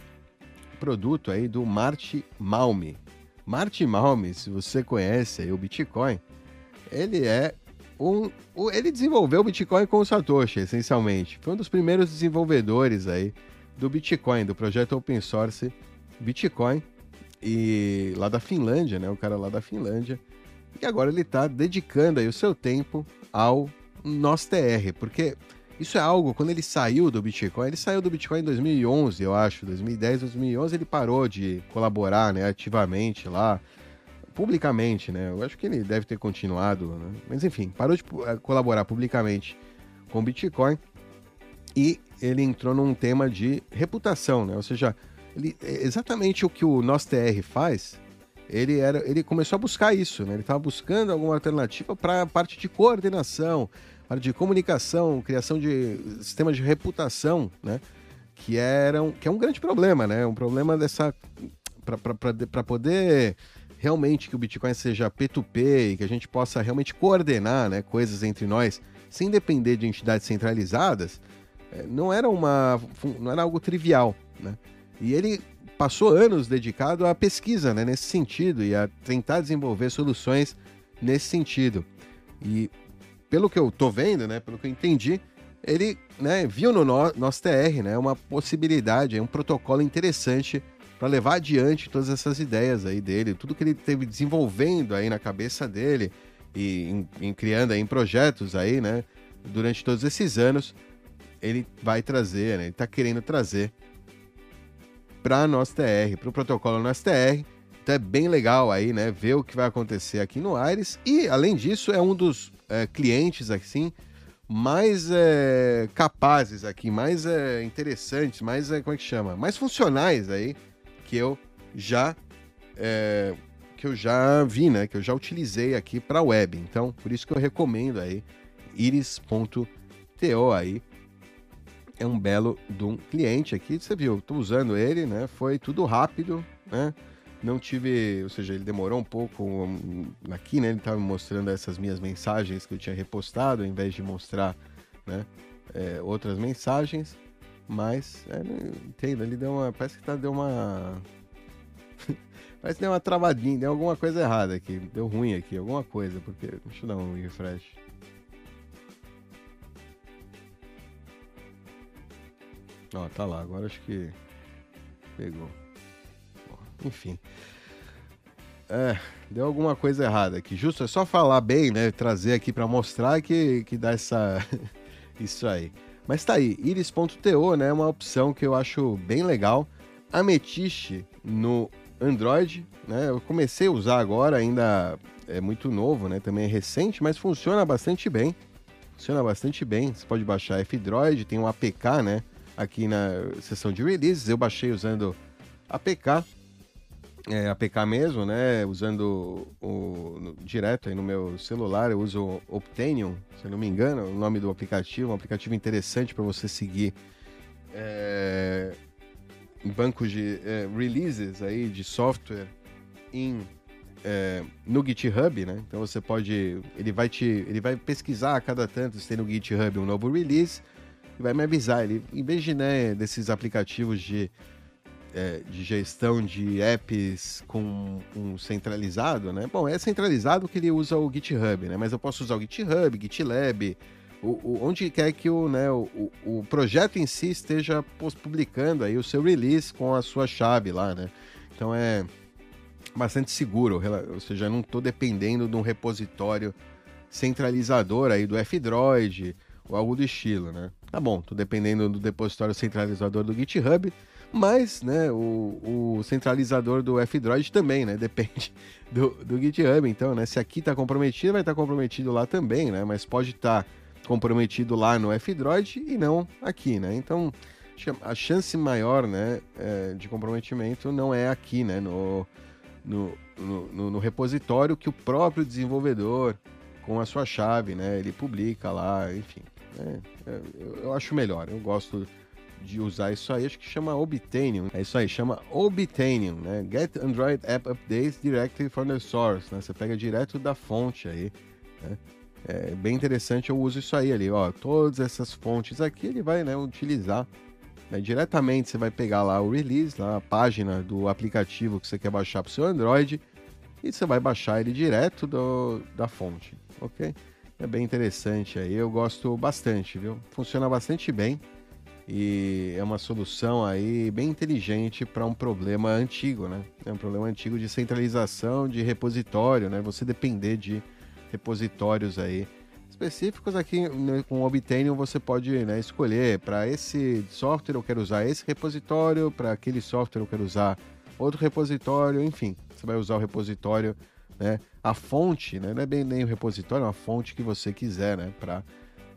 produto aí do Marte Malme. Marte Malme, se você conhece o Bitcoin, ele é um, ele desenvolveu o Bitcoin com o Satoshi, essencialmente. Foi um dos primeiros desenvolvedores aí do Bitcoin, do projeto open source Bitcoin, e lá da Finlândia, né? O cara lá da Finlândia. E agora ele está dedicando aí o seu tempo ao NosTR, porque isso é algo, quando ele saiu do Bitcoin, ele saiu do Bitcoin em 2011, eu acho, 2010, 2011, ele parou de colaborar né, ativamente lá, publicamente, né? Eu acho que ele deve ter continuado, né? Mas enfim, parou de eh, colaborar publicamente com o Bitcoin e ele entrou num tema de reputação, né? Ou seja, ele, é exatamente o que o NosTR faz, ele, era, ele começou a buscar isso, né? Ele estava buscando alguma alternativa para a parte de coordenação, parte de comunicação, criação de sistemas de reputação, né? Que, eram, que é um grande problema, né? Um problema dessa... para poder realmente que o Bitcoin seja P2P e que a gente possa realmente coordenar né, coisas entre nós sem depender de entidades centralizadas, é, não era, uma, não era algo trivial. Né? E ele passou anos dedicado à pesquisa né, nesse sentido e a tentar desenvolver soluções nesse sentido. E pelo que eu estou vendo, né, pelo que eu entendi, ele né, viu no nosso TR né, uma possibilidade, um protocolo interessante para levar adiante todas essas ideias aí dele, tudo que ele teve desenvolvendo aí na cabeça dele e em, em criando aí em projetos aí, né, durante todos esses anos, ele vai trazer, né, ele está querendo trazer para nosso TR, para o protocolo nosso TR. Então é bem legal aí, né, ver o que vai acontecer aqui no Aires e além disso é um dos é, clientes assim mais é, capazes aqui, mais é, interessantes, mais é, como é que chama, mais funcionais aí que eu já é, que eu já vi, né? Que eu já utilizei aqui para web. Então, por isso que eu recomendo aí iris.to aí. É um belo de um cliente aqui, você viu, estou usando ele, né? Foi tudo rápido, né? Não tive, ou seja, ele demorou um pouco aqui, né? Ele estava mostrando essas minhas mensagens que eu tinha repostado, ao invés de mostrar, né? É, outras mensagens. Mas, é, entendo, ele deu uma. Parece que tá, deu uma. [laughs] parece que deu uma travadinha, deu alguma coisa errada aqui. Deu ruim aqui, alguma coisa, porque. Deixa eu dar um refresh. Ó, tá lá, agora acho que. Pegou. Enfim. É, deu alguma coisa errada aqui. Justo, é só falar bem, né? Trazer aqui para mostrar que, que dá essa. [laughs] Isso aí. Mas tá aí, iris.to, né, é uma opção que eu acho bem legal. Ametiste no Android, né, eu comecei a usar agora, ainda é muito novo, né, também é recente, mas funciona bastante bem. Funciona bastante bem, você pode baixar F-Droid, tem um APK, né, aqui na seção de releases, eu baixei usando APK, é, APK mesmo, né? Usando o, direto aí no meu celular, eu uso Optanium, se não me engano, o nome do aplicativo, um aplicativo interessante para você seguir é, bancos de é, releases aí de software em é, no GitHub, né? Então você pode, ele vai te, ele vai pesquisar a cada tanto se tem no GitHub um novo release e vai me avisar. Ele, em vez de né, desses aplicativos de é, de gestão de apps com um centralizado, né? Bom, é centralizado que ele usa o GitHub, né? Mas eu posso usar o GitHub, GitLab, o, o, onde quer que o, né, o, o projeto em si esteja publicando aí o seu release com a sua chave lá, né? Então é bastante seguro, ou seja, não estou dependendo de um repositório centralizador aí do F-Droid ou algo do estilo, né? Tá bom, tô dependendo do depositório centralizador do GitHub, mas né, o, o centralizador do F-Droid também, né? [laughs] Depende do, do GitHub. Então, né, se aqui está comprometido, vai estar tá comprometido lá também, né? Mas pode estar tá comprometido lá no F-Droid e não aqui, né? Então, a chance maior né, é, de comprometimento não é aqui, né? No, no, no, no, repositório que o próprio desenvolvedor, com a sua chave, né? Ele publica lá, enfim. Né, é, eu, eu acho melhor, eu gosto de usar isso aí, acho que chama Obtainium. É isso aí, chama Obtainium, né? Get Android App Updates directly from the source, né? Você pega direto da fonte aí, né? É bem interessante, eu uso isso aí ali, ó. Todas essas fontes aqui ele vai, né, utilizar né, diretamente. Você vai pegar lá o release, lá a página do aplicativo que você quer baixar para o seu Android e você vai baixar ele direto do, da fonte, ok? É bem interessante aí, eu gosto bastante, viu? Funciona bastante bem e é uma solução aí bem inteligente para um problema antigo, né? É um problema antigo de centralização de repositório, né? Você depender de repositórios aí específicos aqui né, com o Obtainium você pode né, escolher para esse software eu quero usar esse repositório, para aquele software eu quero usar outro repositório, enfim, você vai usar o repositório, né, a fonte, né, não é bem nem o repositório, é uma fonte que você quiser, né, para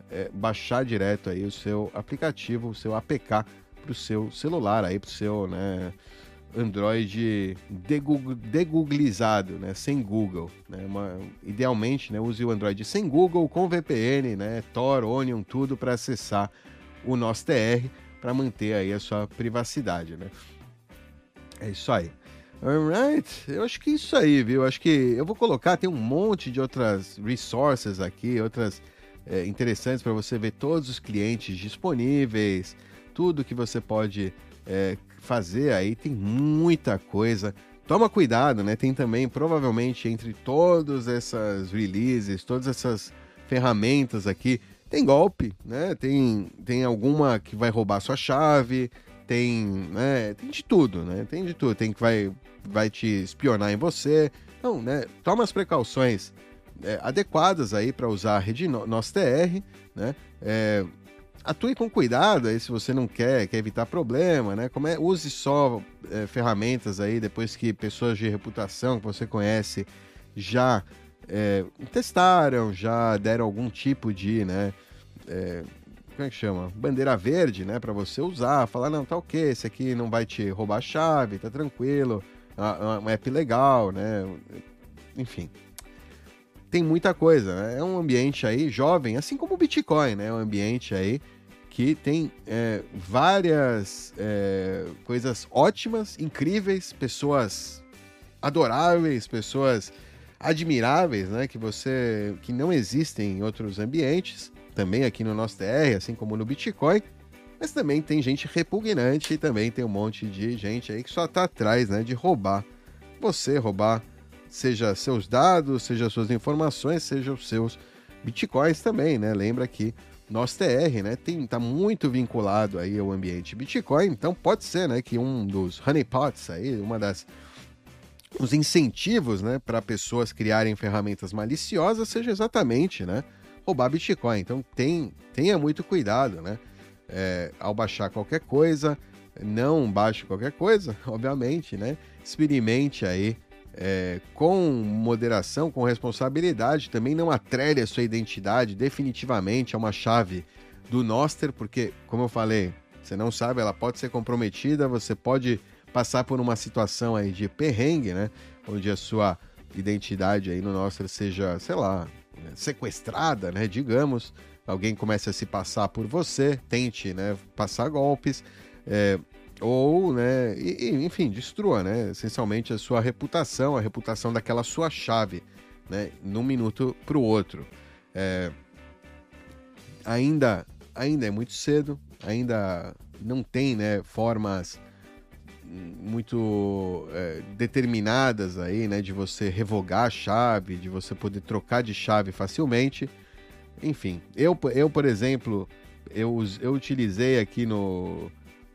é, baixar direto aí o seu aplicativo, o seu APK para o seu celular, aí para o seu né, Android degooglizado, né, sem Google. Né, uma, idealmente, né, use o Android sem Google, com VPN, né, Tor, Onion, tudo para acessar o nosso TR, para manter aí a sua privacidade. Né. É isso aí. Alright, eu acho que é isso aí, viu? Acho que eu vou colocar, tem um monte de outras resources aqui, outras é, interessantes para você ver todos os clientes disponíveis, tudo que você pode é, fazer aí, tem muita coisa. Toma cuidado, né? Tem também, provavelmente, entre todas essas releases, todas essas ferramentas aqui, tem golpe, né? Tem, tem alguma que vai roubar sua chave, tem, né? Tem de tudo, né? Tem de tudo. Tem que vai, vai te espionar em você. Então, né? Toma as precauções é, adequadas aí para usar a rede nosso TR, né? É, atue com cuidado aí se você não quer, quer evitar problema, né? Como é, use só é, ferramentas aí depois que pessoas de reputação que você conhece já é, testaram, já deram algum tipo de, né? É, como é que chama? Bandeira verde, né? Para você usar, falar, não, tá ok, esse aqui não vai te roubar a chave, tá tranquilo, é um app legal, né? Enfim, tem muita coisa. Né? É um ambiente aí jovem, assim como o Bitcoin, né? É um ambiente aí que tem é, várias é, coisas ótimas, incríveis, pessoas adoráveis, pessoas admiráveis, né? Que você que não existem em outros ambientes, também aqui no nosso TR, assim como no Bitcoin. Mas também tem gente repugnante e também tem um monte de gente aí que só tá atrás, né, de roubar você, roubar seja seus dados, seja suas informações, seja os seus bitcoins também, né? Lembra que nosso TR, né, tem tá muito vinculado aí ao ambiente Bitcoin, então pode ser, né, que um dos honeypots aí, uma das os incentivos, né, para pessoas criarem ferramentas maliciosas seja exatamente, né, roubar Bitcoin. Então tem, tenha muito cuidado, né, é, ao baixar qualquer coisa, não baixe qualquer coisa, [laughs] obviamente, né, experimente aí é, com moderação, com responsabilidade, também não atrele a sua identidade definitivamente a uma chave do Noster, porque, como eu falei, você não sabe, ela pode ser comprometida, você pode passar por uma situação aí de perrengue, né? Onde a sua identidade aí no Noster seja, sei lá, sequestrada, né? Digamos, alguém comece a se passar por você, tente, né? Passar golpes. É, ou, né, e, enfim, destrua, né, essencialmente a sua reputação, a reputação daquela sua chave, né, num minuto para o outro. É, ainda, ainda é muito cedo, ainda não tem, né, formas muito é, determinadas aí, né, de você revogar a chave, de você poder trocar de chave facilmente. Enfim, eu, eu por exemplo, eu, eu utilizei aqui no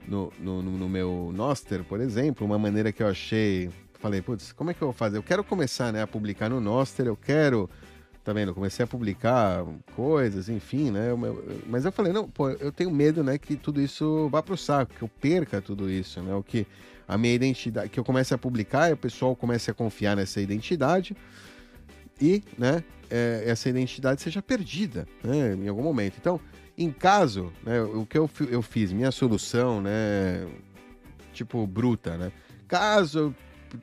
no, no, no meu Noster, por exemplo, uma maneira que eu achei. Falei, putz, como é que eu vou fazer? Eu quero começar né, a publicar no Noster, eu quero Tá vendo? Eu comecei a publicar coisas, enfim, né? Mas eu falei, não, pô, eu tenho medo, né, que tudo isso vá pro saco, que eu perca tudo isso, né? O que a minha identidade, que eu comece a publicar e o pessoal comece a confiar nessa identidade e, né, é, essa identidade seja perdida, né, em algum momento. Então, em caso, né, o que eu, eu fiz, minha solução, né, tipo, bruta, né? Caso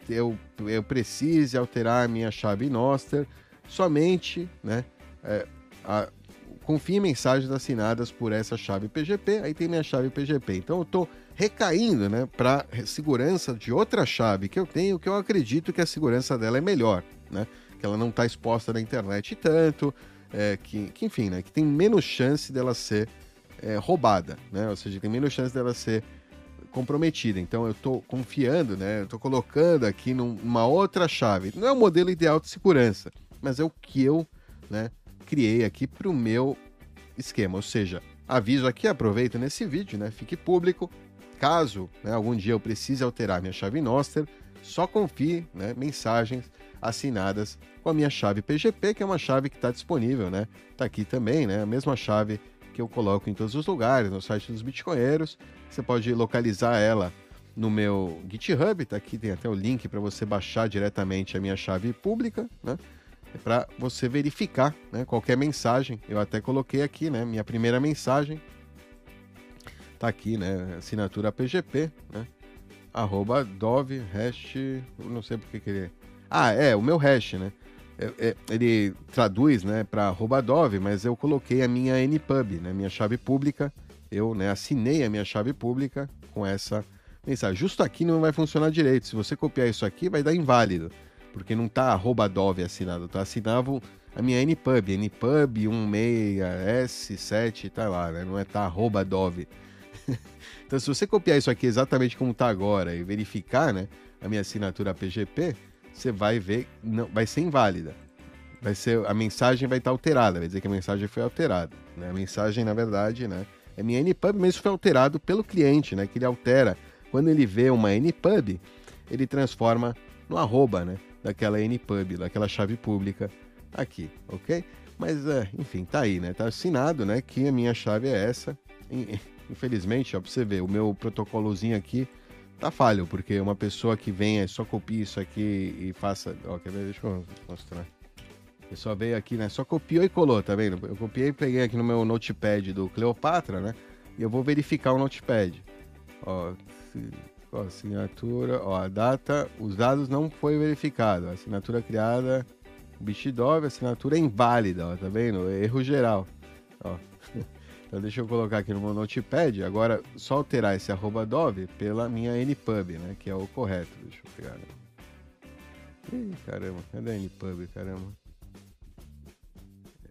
eu, eu precise alterar a minha chave Noster, somente, né? É, a, confie mensagens assinadas por essa chave PGP, aí tem minha chave PGP. Então eu estou recaindo, né, para segurança de outra chave que eu tenho, que eu acredito que a segurança dela é melhor, né? Que ela não está exposta na internet tanto, é, que, que, enfim, né, que tem menos chance dela ser é, roubada, né? Ou seja, tem menos chance dela ser comprometida. Então eu estou confiando, né? Eu estou colocando aqui numa outra chave. Não é o modelo ideal de segurança, mas é o que eu né, criei aqui para o meu esquema. Ou seja, aviso aqui, aproveito nesse vídeo, né, fique público. Caso né, algum dia eu precise alterar minha chave Noster, só confie né, mensagens assinadas com a minha chave PGP, que é uma chave que está disponível, né? Está aqui também, né? A mesma chave que eu coloco em todos os lugares, no site dos Bitcoinheiros. Você pode localizar ela no meu GitHub, tá aqui tem até o link para você baixar diretamente a minha chave pública, né? É para você verificar né, qualquer mensagem. Eu até coloquei aqui, né? Minha primeira mensagem tá aqui, né? Assinatura PGP, né? Arroba Dove, hash. Não sei porque que ele. Ah, é, o meu hash, né? É, é, ele traduz, né, para arroba Dove, mas eu coloquei a minha NPub, né? Minha chave pública. Eu, né, assinei a minha chave pública com essa mensagem. Justo aqui não vai funcionar direito. Se você copiar isso aqui, vai dar inválido porque não tá arroba Dove assinado, tá? Assinava a minha NPub, NPub 16S7, tá lá, né? Não é tá arroba Dove. [laughs] então, se você copiar isso aqui exatamente como tá agora e verificar, né, a minha assinatura PGP, você vai ver, não, vai ser inválida. Vai ser, a mensagem vai estar tá alterada, vai dizer que a mensagem foi alterada. Né? A mensagem, na verdade, né, é minha NPub, mas isso foi alterado pelo cliente, né? Que ele altera. Quando ele vê uma NPub, ele transforma no arroba, né? Daquela NPub, daquela chave pública aqui, ok? Mas, é, enfim, tá aí, né? Tá assinado, né? Que a minha chave é essa. Infelizmente, ó, pra você ver, o meu protocolozinho aqui tá falho, porque uma pessoa que venha, só copie isso aqui e faça. Ó, quer ver? Deixa eu mostrar. Eu só veio aqui, né? Só copiou e colou, tá vendo? Eu copiei e peguei aqui no meu notepad do Cleopatra, né? E eu vou verificar o notepad. Ó, Ó, assinatura, ó, a data, os dados não foi verificado. Assinatura criada, Bixidov, assinatura inválida, ó, tá vendo? Erro geral. Ó. [laughs] Então deixa eu colocar aqui no meu notepad, agora só alterar esse arroba dove pela minha NPub, né, que é o correto. Deixa eu pegar. Né? Ih, caramba, cadê a NPub, caramba?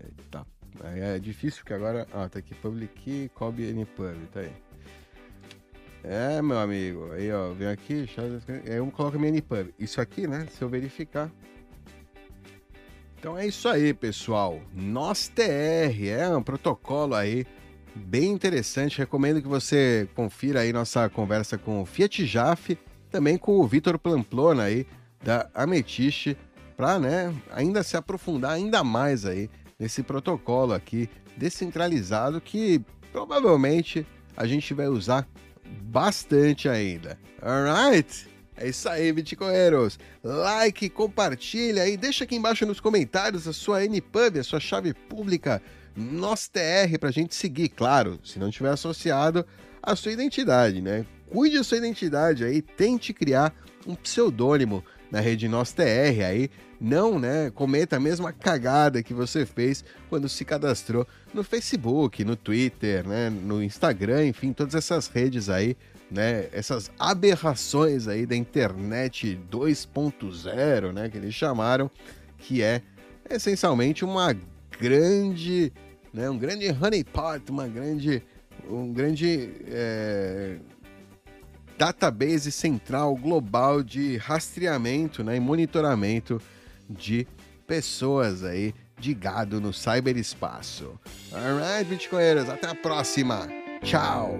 Eita, é difícil porque agora, ah, tá aqui public key, cob NPub, tá aí. É, meu amigo. Aí, ó, vem aqui, aí eu coloco minha NPub. Isso aqui, né? Se eu verificar. Então é isso aí, pessoal. Nós TR é um protocolo aí bem interessante. Recomendo que você confira aí nossa conversa com o Fiat Jaf, também com o Vitor Plamplona aí da Ametiste, para, né, ainda se aprofundar ainda mais aí nesse protocolo aqui descentralizado que provavelmente a gente vai usar bastante ainda. Alright? É isso aí, Bitcoinheiros. Like, compartilha e deixa aqui embaixo nos comentários a sua NPub, a sua chave pública, nosso TR pra gente seguir, claro, se não tiver associado a sua identidade, né? Cuide da sua identidade aí, tente criar um pseudônimo na rede Nós TR aí, não, né, cometa a mesma cagada que você fez quando se cadastrou no Facebook, no Twitter, né, no Instagram, enfim, todas essas redes aí, né, essas aberrações aí da internet 2.0, né, que eles chamaram, que é essencialmente uma grande, né, um grande honeypot, uma grande, um grande é, database central global de rastreamento né, e monitoramento de pessoas aí de gado no cyberespaço. Alright, Bitcoinheiros, até a próxima. Tchau!